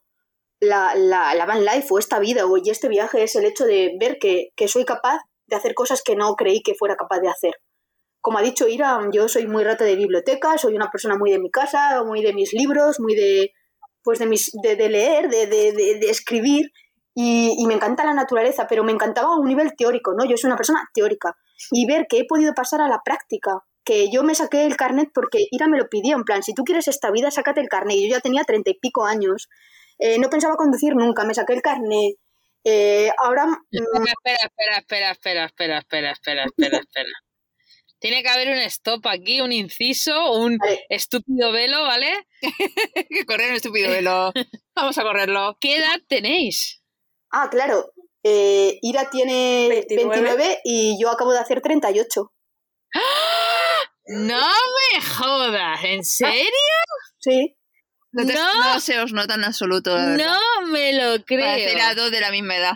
[SPEAKER 2] la, la, van life o esta vida o este viaje es el hecho de ver que, que soy capaz de hacer cosas que no creí que fuera capaz de hacer. Como ha dicho Ira, yo soy muy rata de biblioteca, soy una persona muy de mi casa, muy de mis libros, muy de pues de mis de, leer, de, de, de, escribir y, y me encanta la naturaleza, pero me encantaba a un nivel teórico, ¿no? Yo soy una persona teórica y ver que he podido pasar a la práctica, que yo me saqué el carnet porque Ira me lo pidió, en plan, si tú quieres esta vida, sácate el carnet. Yo ya tenía treinta y pico años, eh, no pensaba conducir nunca, me saqué el carnet. Eh, ahora
[SPEAKER 1] Espera, espera, espera, espera, espera, espera, espera, espera, espera. Tiene que haber un stop aquí, un inciso, un
[SPEAKER 2] Vale.
[SPEAKER 1] estúpido velo, ¿vale?
[SPEAKER 3] que *laughs* correr un estúpido velo. Vamos a correrlo.
[SPEAKER 1] ¿Qué edad tenéis?
[SPEAKER 2] Ah, claro. Eh, Ira tiene
[SPEAKER 4] 29.
[SPEAKER 2] 29 y yo acabo de hacer 38.
[SPEAKER 1] No me jodas, ¿en serio?
[SPEAKER 2] Sí.
[SPEAKER 3] No, te-
[SPEAKER 1] No.
[SPEAKER 3] no se os nota en absoluto.
[SPEAKER 1] No me lo creo.
[SPEAKER 3] a dos de la misma edad.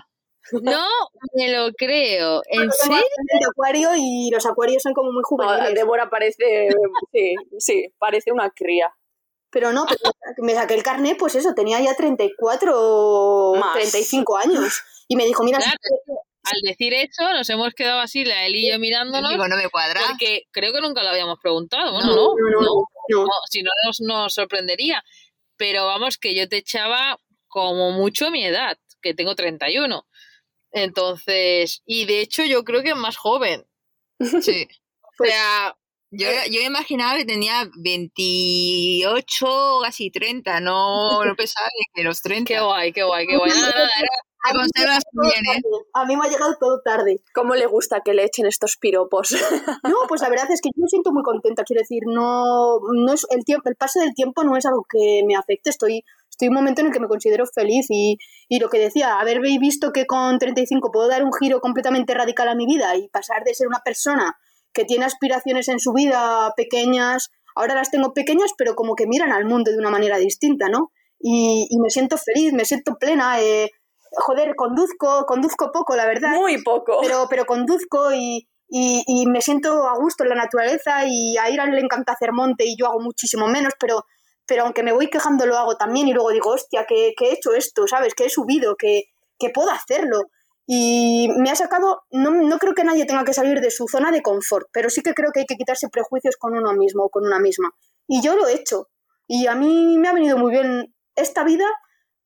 [SPEAKER 1] No me lo creo. *laughs* ¿En serio?
[SPEAKER 2] acuario y los acuarios son como muy
[SPEAKER 4] No,
[SPEAKER 2] juveniles.
[SPEAKER 4] Débora parece, sí, sí, parece una cría.
[SPEAKER 2] Pero no, pero me saqué el carnet, pues eso, tenía ya 34 o
[SPEAKER 4] Más.
[SPEAKER 2] 35 años. Y me dijo, mira,
[SPEAKER 1] Claro. Al decir eso, nos hemos quedado así, la Eli y yo mirándonos,
[SPEAKER 3] Digo, no me cuadra.
[SPEAKER 1] porque creo que nunca lo habíamos preguntado. Bueno,
[SPEAKER 3] No,
[SPEAKER 1] no,
[SPEAKER 2] no, no,
[SPEAKER 1] no,
[SPEAKER 2] no.
[SPEAKER 1] no, si no nos, nos sorprendería. Pero vamos, que yo te echaba como mucho mi edad, que tengo 31. Entonces, y de hecho yo creo que más joven.
[SPEAKER 3] Sí. *laughs*
[SPEAKER 1] O sea,
[SPEAKER 3] Yo, yo imaginaba que tenía 28, casi 30, no, no pensaba que los 30.
[SPEAKER 1] qué guay, qué guay, qué guay. Era-
[SPEAKER 3] Te conservas muy bien, ¿eh?
[SPEAKER 2] A mí me ha llegado todo tarde.
[SPEAKER 4] ¿Cómo le gusta que le echen estos piropos? *laughs*
[SPEAKER 2] No, pues la verdad es que yo me siento muy contenta, quiero decir, no, no es el tiempo, el paso del tiempo no es algo que me afecte, estoy, estoy en un momento en el que me considero feliz y, y lo que decía, haber visto que con 35 puedo dar un giro completamente radical a mi vida y pasar de ser una persona que tiene aspiraciones en su vida pequeñas, ahora las tengo pequeñas, pero como que miran al mundo de una manera distinta, ¿no? Y, y me siento feliz, me siento plena, eh, joder, conduzco, conduzco poco, la verdad
[SPEAKER 4] Muy poco.
[SPEAKER 2] pero, pero conduzco y, y, y me siento a gusto en la naturaleza y a Ira le encanta hacer monte y yo hago muchísimo menos, pero, pero aunque me voy quejando lo hago también y luego digo, hostia, que, que he hecho esto, ¿sabes? Que he subido, que, que puedo hacerlo. Y me ha sacado, no, no creo que nadie tenga que salir de su zona de confort, pero sí que creo que hay que quitarse prejuicios con uno mismo o con una misma. Y yo lo he hecho. Y a mí me ha venido muy bien esta vida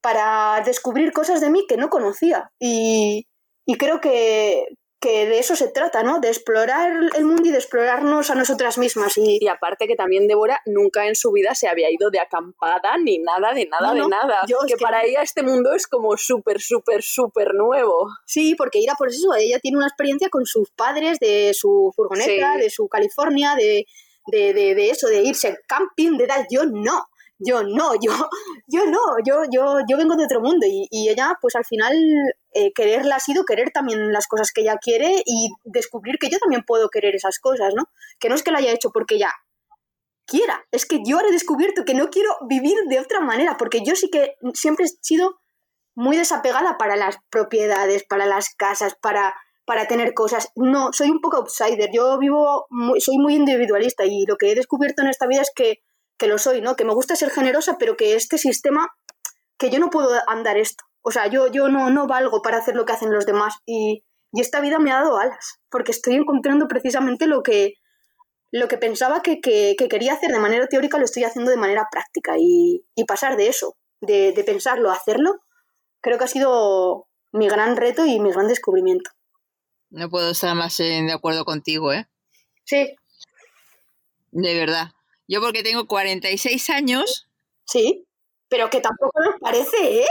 [SPEAKER 2] para descubrir cosas de mí que no conocía. Y, y creo que, que de eso se trata, ¿no? De explorar el mundo y de explorarnos a nosotras mismas. Y,
[SPEAKER 4] Y aparte que también Débora nunca en su vida se había ido de acampada ni nada, de nada,
[SPEAKER 2] No,
[SPEAKER 4] de
[SPEAKER 2] no,
[SPEAKER 4] nada.
[SPEAKER 2] yo es
[SPEAKER 4] que, para ella este mundo es como súper, súper, súper nuevo.
[SPEAKER 2] sí, porque Ira, por eso, ella tiene una experiencia con sus padres, de su furgoneta,
[SPEAKER 4] Sí.
[SPEAKER 2] de su California, de, de, de, de eso, de irse al camping, de tal. Yo no. Yo no, yo, yo no, yo, yo, yo vengo de otro mundo y, y ella, pues al final, eh, quererla ha sido querer también las cosas que ella quiere y descubrir que yo también puedo querer esas cosas, ¿no? Que no es que lo haya hecho porque ella quiera, es que yo ahora he descubierto que no quiero vivir de otra manera, porque yo sí que siempre he sido muy desapegada para las propiedades, para las casas, para, para tener cosas. No, soy un poco outsider, yo vivo, muy- soy muy individualista y lo que he descubierto en esta vida es que, que lo soy, ¿no? Que me gusta ser generosa, pero que este sistema, que yo no puedo andar esto. O sea, yo, yo no, no valgo para hacer lo que hacen los demás y, y esta vida me ha dado alas, porque estoy encontrando precisamente lo que, lo que pensaba que, que- que quería hacer de manera teórica lo estoy haciendo de manera práctica y, y pasar de eso, de, de pensarlo a hacerlo, creo que ha sido mi gran reto y mi gran descubrimiento.
[SPEAKER 3] No puedo estar más en- de acuerdo contigo, ¿eh?
[SPEAKER 2] Sí,
[SPEAKER 3] De verdad. Yo porque tengo 46 años,
[SPEAKER 2] sí, pero que tampoco nos parece, ¿eh?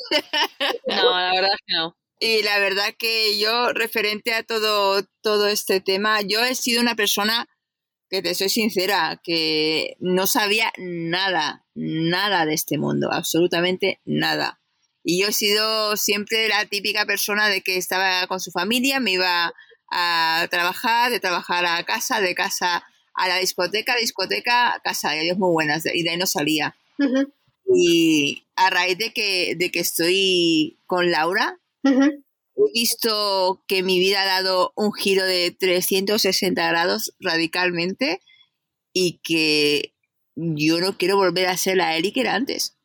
[SPEAKER 2] *laughs*
[SPEAKER 1] no, la verdad es que no.
[SPEAKER 3] y la verdad que yo, referente a todo, todo este tema, yo he sido una persona que te soy sincera, que no sabía nada, nada de este mundo, absolutamente nada. Y yo he sido siempre la típica persona de que estaba con su familia, me iba a trabajar, de trabajar a casa, de casa a la discoteca, discoteca, casa, y adiós muy buenas, y de ahí no salía.
[SPEAKER 2] Ujú,
[SPEAKER 3] Y a raíz de que, de que estoy con Laura, he visto que mi vida ha dado un giro de 360 grados radicalmente y que yo no quiero volver a ser la Eli que era antes.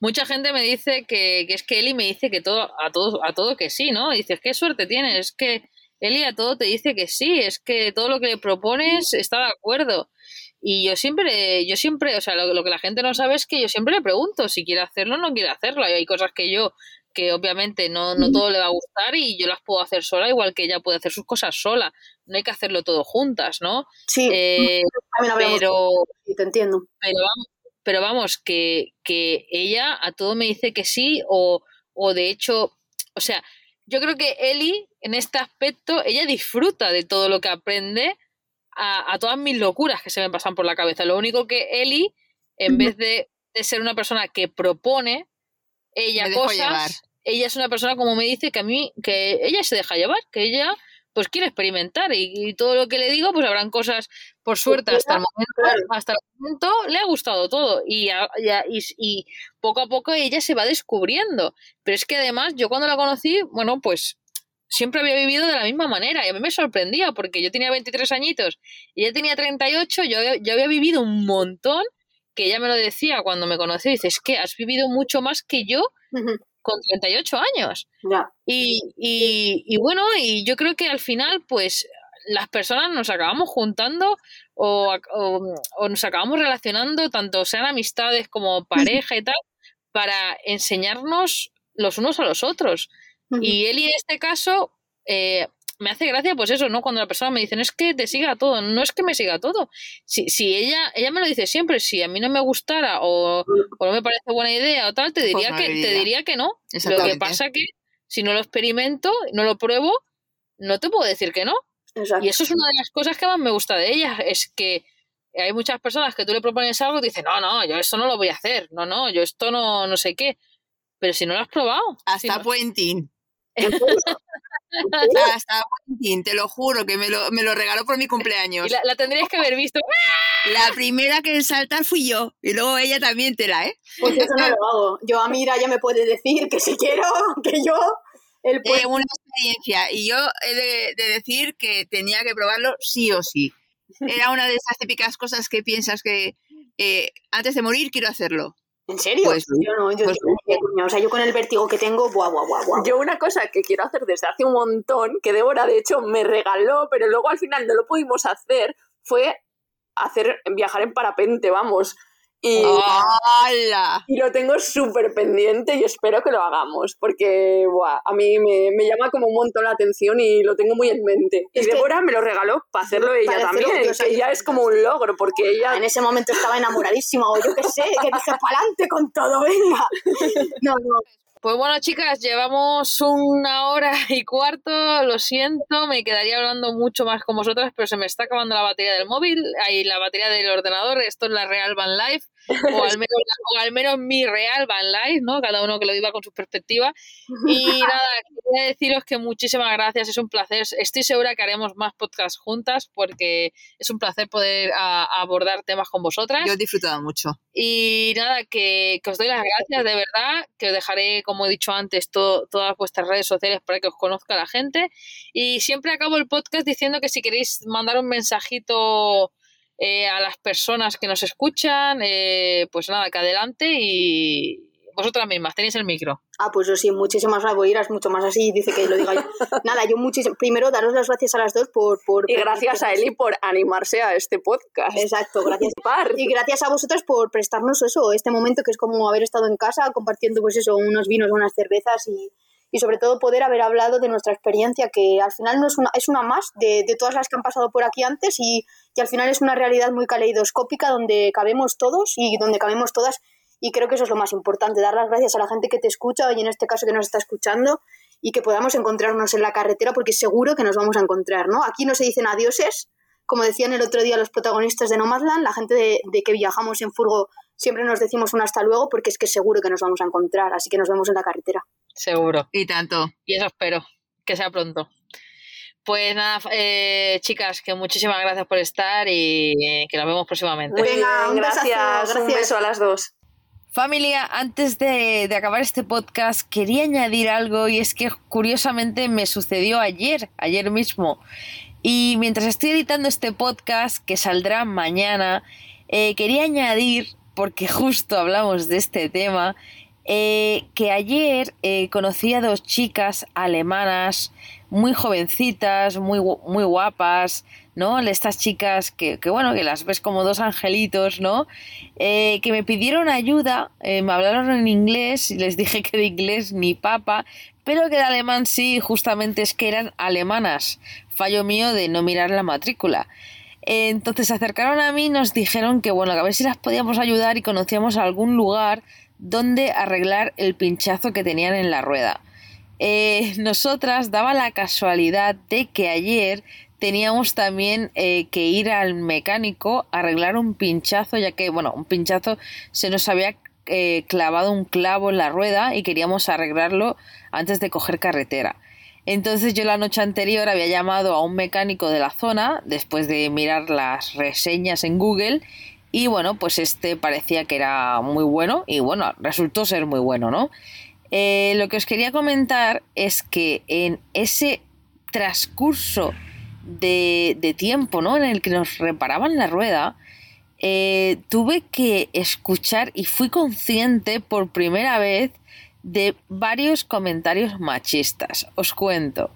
[SPEAKER 1] Mucha gente me dice que, que es que Eli me dice que todo, a todo, a todo que sí, ¿no? Dices, qué suerte tienes, es que Eli a todo te dice que sí, es que todo lo que le propones está de acuerdo. Y yo siempre, yo siempre, o sea, lo, lo que la gente no sabe es que yo siempre le pregunto si quiere hacerlo o no quiere hacerlo. Y hay cosas que yo, que obviamente no, no todo le va a gustar y yo las puedo hacer sola, igual que ella puede hacer sus cosas sola. No hay que hacerlo todo juntas, ¿no?
[SPEAKER 2] Sí,
[SPEAKER 1] Eh, pero,
[SPEAKER 2] sí, te entiendo.
[SPEAKER 1] pero vamos, pero vamos que, que ella a todo me dice que sí o, o de hecho, o sea, yo creo que Eli en este aspecto, ella disfruta de todo lo que aprende a, a todas mis locuras que se me pasan por la cabeza. Lo único que Eli, en vez de, de ser una persona que propone, ella cosas,
[SPEAKER 3] llevar.
[SPEAKER 1] ella es una persona como me dice que a mí, que ella se deja llevar, que ella pues quiere experimentar y, y todo lo que le digo pues habrán cosas por suerte hasta el momento hasta el momento le ha gustado todo y, y poco a poco ella se va descubriendo pero es que además yo cuando la conocí bueno pues siempre había vivido de la misma manera y a mí me sorprendía porque yo tenía 23 añitos y ella tenía 38 yo yo había vivido un montón que ella me lo decía cuando me conoció, dice, es que has vivido mucho más que yo con 38 años.
[SPEAKER 2] Ya.
[SPEAKER 1] Y, y, y bueno, y yo creo que al final, pues las personas nos acabamos juntando o, o- o nos acabamos relacionando, tanto sean amistades como pareja y tal, para enseñarnos los unos a los otros. Y él en este caso eh, me hace gracia, pues eso, ¿no? Cuando la persona me dice, no es que te siga todo, no es que me siga todo. Si, si ella, ella me lo dice siempre, si a mí no me gustara o, o no me parece buena idea o tal, te
[SPEAKER 3] Pues
[SPEAKER 1] diría, que, te
[SPEAKER 3] diría.
[SPEAKER 1] que no. Lo que pasa que si no lo experimento, no lo pruebo, no te puedo decir que no.
[SPEAKER 2] Exacto.
[SPEAKER 1] Y eso es una de las cosas que más me gusta de ella, es que hay muchas personas que tú le propones algo y te dicen, no, no, yo esto no lo voy a hacer, no, no, yo esto no, no sé qué. Pero si no lo has probado. si *laughs*
[SPEAKER 3] Hasta
[SPEAKER 1] no-
[SPEAKER 3] Puentín.
[SPEAKER 2] ¿En serio?
[SPEAKER 3] Hasta Puentín, te lo juro, que me lo, me lo regaló por mi cumpleaños.
[SPEAKER 1] y la, la tendrías que haber visto. *laughs*
[SPEAKER 3] La primera que en saltar fui yo. Y luego ella también te la, ¿eh?
[SPEAKER 2] Pues eso no lo hago. Yo a Mira ya me puede decir que si quiero, que yo, el
[SPEAKER 3] Eh, una experiencia. Y yo he de, de decir que tenía que probarlo sí o sí. Era una de esas típicas cosas que piensas que eh, antes de morir quiero hacerlo.
[SPEAKER 2] ¿En serio?
[SPEAKER 3] Pues
[SPEAKER 2] yo no, yo
[SPEAKER 3] Pues
[SPEAKER 2] O sea, yo con el vértigo que tengo, buah, buah, buah.
[SPEAKER 4] Yo una cosa que quiero hacer desde hace un montón, que Débora de hecho me regaló, pero luego al final no lo pudimos hacer, fue hacer viajar en parapente, vamos. Y,
[SPEAKER 3] ¡Hala!
[SPEAKER 4] y lo tengo súper pendiente y espero que lo hagamos, porque buah, a mí me, me llama como un montón la atención y lo tengo muy en mente. Y
[SPEAKER 2] Es que-
[SPEAKER 4] Débora me lo regaló para hacerlo ella
[SPEAKER 2] Para
[SPEAKER 4] también, que ya es como un logro, porque ella
[SPEAKER 2] En ese momento estaba enamoradísima, o yo qué sé, que dije, pa'lante con todo, venga. *laughs* No, no,
[SPEAKER 1] Pues bueno, chicas, llevamos una hora *laughs* y cuarto, lo siento, me quedaría hablando mucho más con vosotras, pero se me está acabando la batería del móvil, ahí la batería del ordenador, esto es la Real Van Life, *laughs* o al menos, o al menos mi Real Van Life, ¿no? Cada uno que lo viva con su perspectiva. Y *laughs* nada, quería deciros que muchísimas gracias, es un placer, estoy segura que haremos más podcasts juntas, porque es un placer poder a- abordar temas con vosotras.
[SPEAKER 3] Yo he disfrutado mucho.
[SPEAKER 1] Y nada, que, que os doy las gracias de verdad, que os dejaré, como he dicho antes, to- todas vuestras redes sociales para que os conozca la gente. Y siempre acabo el podcast diciendo que si queréis mandar un mensajito eh, a las personas que nos escuchan, eh, pues nada, que adelante y vosotras mismas, tenéis el micro.
[SPEAKER 2] Ah, pues yo sí, muchísimas gracias, mucho más así, dice que lo diga yo. *laughs* Nada, yo muchísimo, primero daros las gracias a las dos por... por
[SPEAKER 4] y gracias a Eli por animarse a este podcast.
[SPEAKER 2] Exacto, gracias. *laughs* Y gracias a vosotras por prestarnos eso, este momento que es como haber estado en casa compartiendo pues eso, unos vinos, unas cervezas y, y sobre todo poder haber hablado de nuestra experiencia, que al final no es una, es una más de, de todas las que han pasado por aquí antes y, y al final es una realidad muy caleidoscópica donde cabemos todos y donde cabemos todas y creo que eso es lo más importante, dar las gracias a la gente que te escucha y en este caso que nos está escuchando y que podamos encontrarnos en la carretera porque seguro que nos vamos a encontrar, ¿no? Aquí no se dicen adioses, como decían el otro día los protagonistas de Nomadland, la gente de, de que viajamos en furgo siempre nos decimos un hasta luego porque es que seguro que nos vamos a encontrar, así que nos vemos en la carretera.
[SPEAKER 1] Seguro.
[SPEAKER 3] Y tanto.
[SPEAKER 1] Y eso espero, que sea pronto. Pues nada, eh, chicas, que muchísimas gracias por estar y eh, que nos vemos próximamente.
[SPEAKER 4] Muy bien,
[SPEAKER 2] besazo,
[SPEAKER 4] gracias. Un
[SPEAKER 2] gracias.
[SPEAKER 4] beso a las dos.
[SPEAKER 1] Familia, antes de, de acabar este podcast, quería añadir algo y es que curiosamente me sucedió ayer, ayer mismo. Y mientras estoy editando este podcast, que saldrá mañana, eh, quería añadir, porque justo hablamos de este tema, eh, que ayer eh, conocí a dos chicas alemanas muy jovencitas, muy, muy guapas, ¿no? Estas chicas que, que, bueno, que las ves como dos angelitos, ¿no? Eh, que me pidieron ayuda, me hablaron en inglés y les dije que de inglés ni papa, pero que de alemán sí, justamente es que eran alemanas. Fallo mío de no mirar la matrícula. Entonces se acercaron a mí y nos dijeron que bueno, que a ver si las podíamos ayudar y conocíamos algún lugar donde arreglar el pinchazo que tenían en la rueda. Eh, nosotras daba la casualidad de que ayer teníamos también eh, que ir al mecánico a arreglar un pinchazo, ya que, bueno, un pinchazo se nos había eh, clavado un clavo en la rueda y queríamos arreglarlo antes de coger carretera. Entonces yo la noche anterior había llamado a un mecánico de la zona después de mirar las reseñas en Google y bueno, pues este parecía que era muy bueno y bueno, resultó ser muy bueno, ¿no? Eh, lo que os quería comentar es que en ese transcurso de, tiempo, ¿no? En el que nos reparaban la rueda, eh, tuve que escuchar y fui consciente por primera vez de varios comentarios machistas. Os cuento.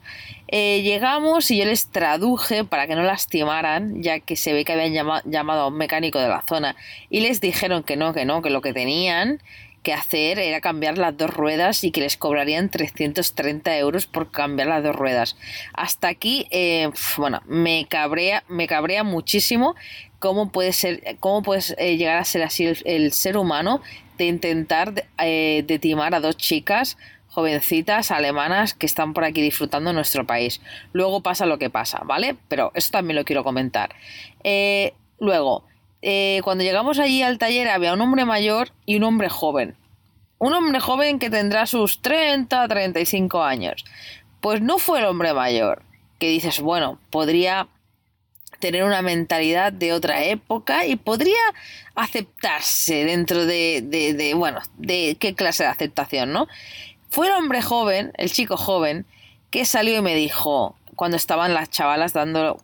[SPEAKER 1] Eh, llegamos y yo les traduje para que no lastimaran, ya que se ve que habían llamado a un mecánico de la zona y les dijeron que no, que no, que lo que tenían que hacer era cambiar las dos ruedas y que les cobrarían 330 euros por cambiar las dos ruedas. Hasta aquí, eh, bueno, me cabrea, me cabrea muchísimo cómo puede ser, cómo puedes eh, llegar a ser así el, ser humano de intentar eh, de timar a dos chicas jovencitas alemanas que están por aquí disfrutando nuestro país. Luego pasa lo que pasa, ¿vale? Pero eso también lo quiero comentar. Eh, luego, eh, cuando llegamos allí al taller había un hombre mayor y un hombre joven. Un hombre joven que tendrá sus 30, 35 años. Pues no fue el hombre mayor, que dices, bueno, podría tener una mentalidad de otra época y podría aceptarse dentro de, de, de bueno, de qué clase de aceptación, ¿no? Fue el hombre joven, el chico joven, que salió y me dijo, cuando estaban las chavalas dando,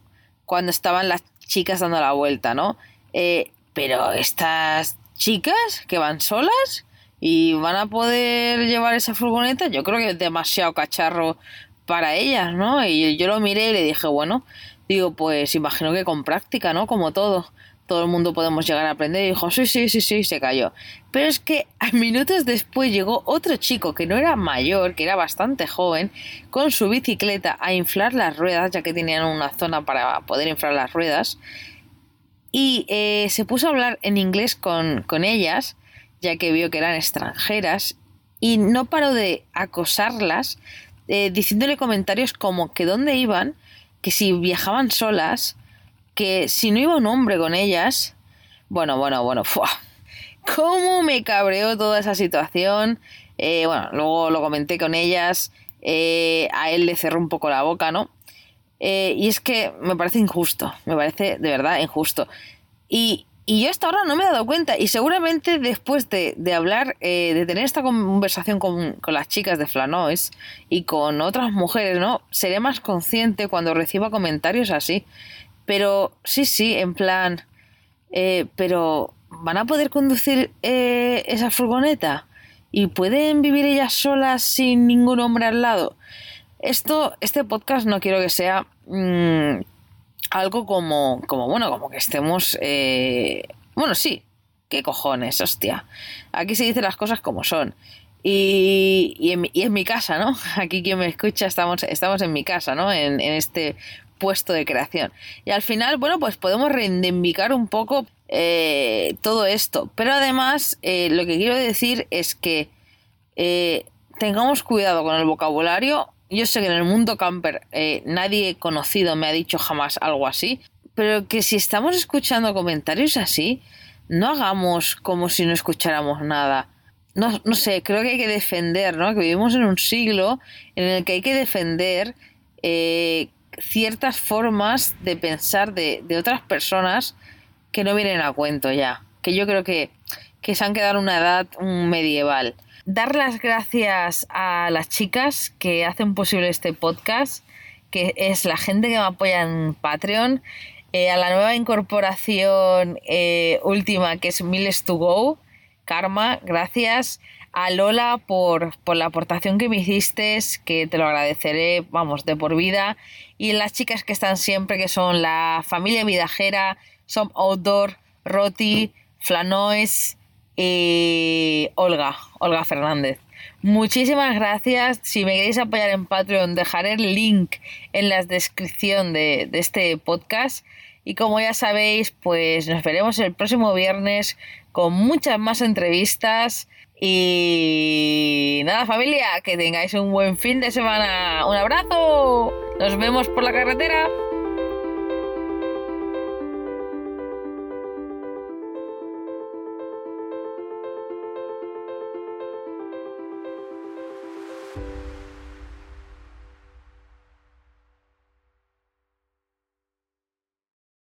[SPEAKER 1] cuando estaban las chicas dando la vuelta, ¿no? Eh, pero estas chicas que van solas y van a poder llevar esa furgoneta, yo creo que es demasiado cacharro para ellas, ¿no? Y yo lo miré y le dije, bueno, digo, pues imagino que con práctica, ¿no? Como todo todo el mundo podemos llegar a aprender. Y dijo, sí, sí, sí, sí, se cayó. Pero es que *laughs* minutos después llegó otro chico que no era mayor, que era bastante joven, con su bicicleta a inflar las ruedas, ya que tenían una zona para poder inflar las ruedas. Y eh, se puso a hablar en inglés con, con ellas, ya que vio que eran extranjeras, y no paró de acosarlas, eh, diciéndole comentarios como que dónde iban, que si viajaban solas, que si no iba un hombre con ellas, bueno, bueno, bueno, ¡fua! ¿cómo me cabreó toda esa situación? Eh, bueno, luego lo comenté con ellas, eh, a él le cerró un poco la boca, ¿no? Eh, y es que me parece injusto, me parece de verdad injusto. Y, yo hasta ahora no me he dado cuenta y seguramente después de, hablar, de tener esta conversación con, con, las chicas de Flanois y con otras mujeres, ¿no? Seré más consciente cuando reciba comentarios así. Pero sí, sí, en plan, eh, pero ¿van a poder conducir eh, esa furgoneta? ¿Y pueden vivir ellas solas sin ningún hombre al lado? Esto, este podcast no quiero que sea mm, algo como, como, bueno, como que estemos... Eh, bueno, sí, qué cojones, hostia. Aquí se dicen las cosas como son. Y, y, en, mi casa, ¿no? *laughs* Aquí quien me escucha, estamos, estamos en mi casa, ¿no? En, en este puesto de creación. Y al final, bueno, pues podemos reivindicar un poco eh, todo esto. Pero además, eh, lo que quiero decir es que eh, tengamos cuidado con el vocabulario. Yo sé que en el mundo camper nadie conocido me ha dicho jamás algo así, pero que si estamos escuchando comentarios así, no hagamos como si no escucháramos nada. No, no sé, creo que hay que defender, ¿no? Que vivimos en un siglo en el que hay que defender ciertas formas de pensar de, otras personas que no vienen a cuento ya, que yo creo que, que se han quedado en una edad medieval. Dar las gracias a las chicas que hacen posible este podcast, que es la gente que me apoya en Patreon, eh, a la nueva incorporación eh, última que es Miles to Go, Karma, gracias a Lola por, por, la aportación que me hiciste, que te lo agradeceré, vamos, de por vida. Y las chicas que están siempre, que son la familia Vidajera, son Outdoor, Roti, Flanois y Olga, Olga Fernández. Muchísimas gracias. Si me queréis apoyar en Patreon, dejaré el link en la descripción de, de este podcast. Y como ya sabéis, pues nos veremos el próximo viernes con muchas más entrevistas y nada, familia, que tengáis un buen fin de semana. Un abrazo. Nos vemos por la carretera.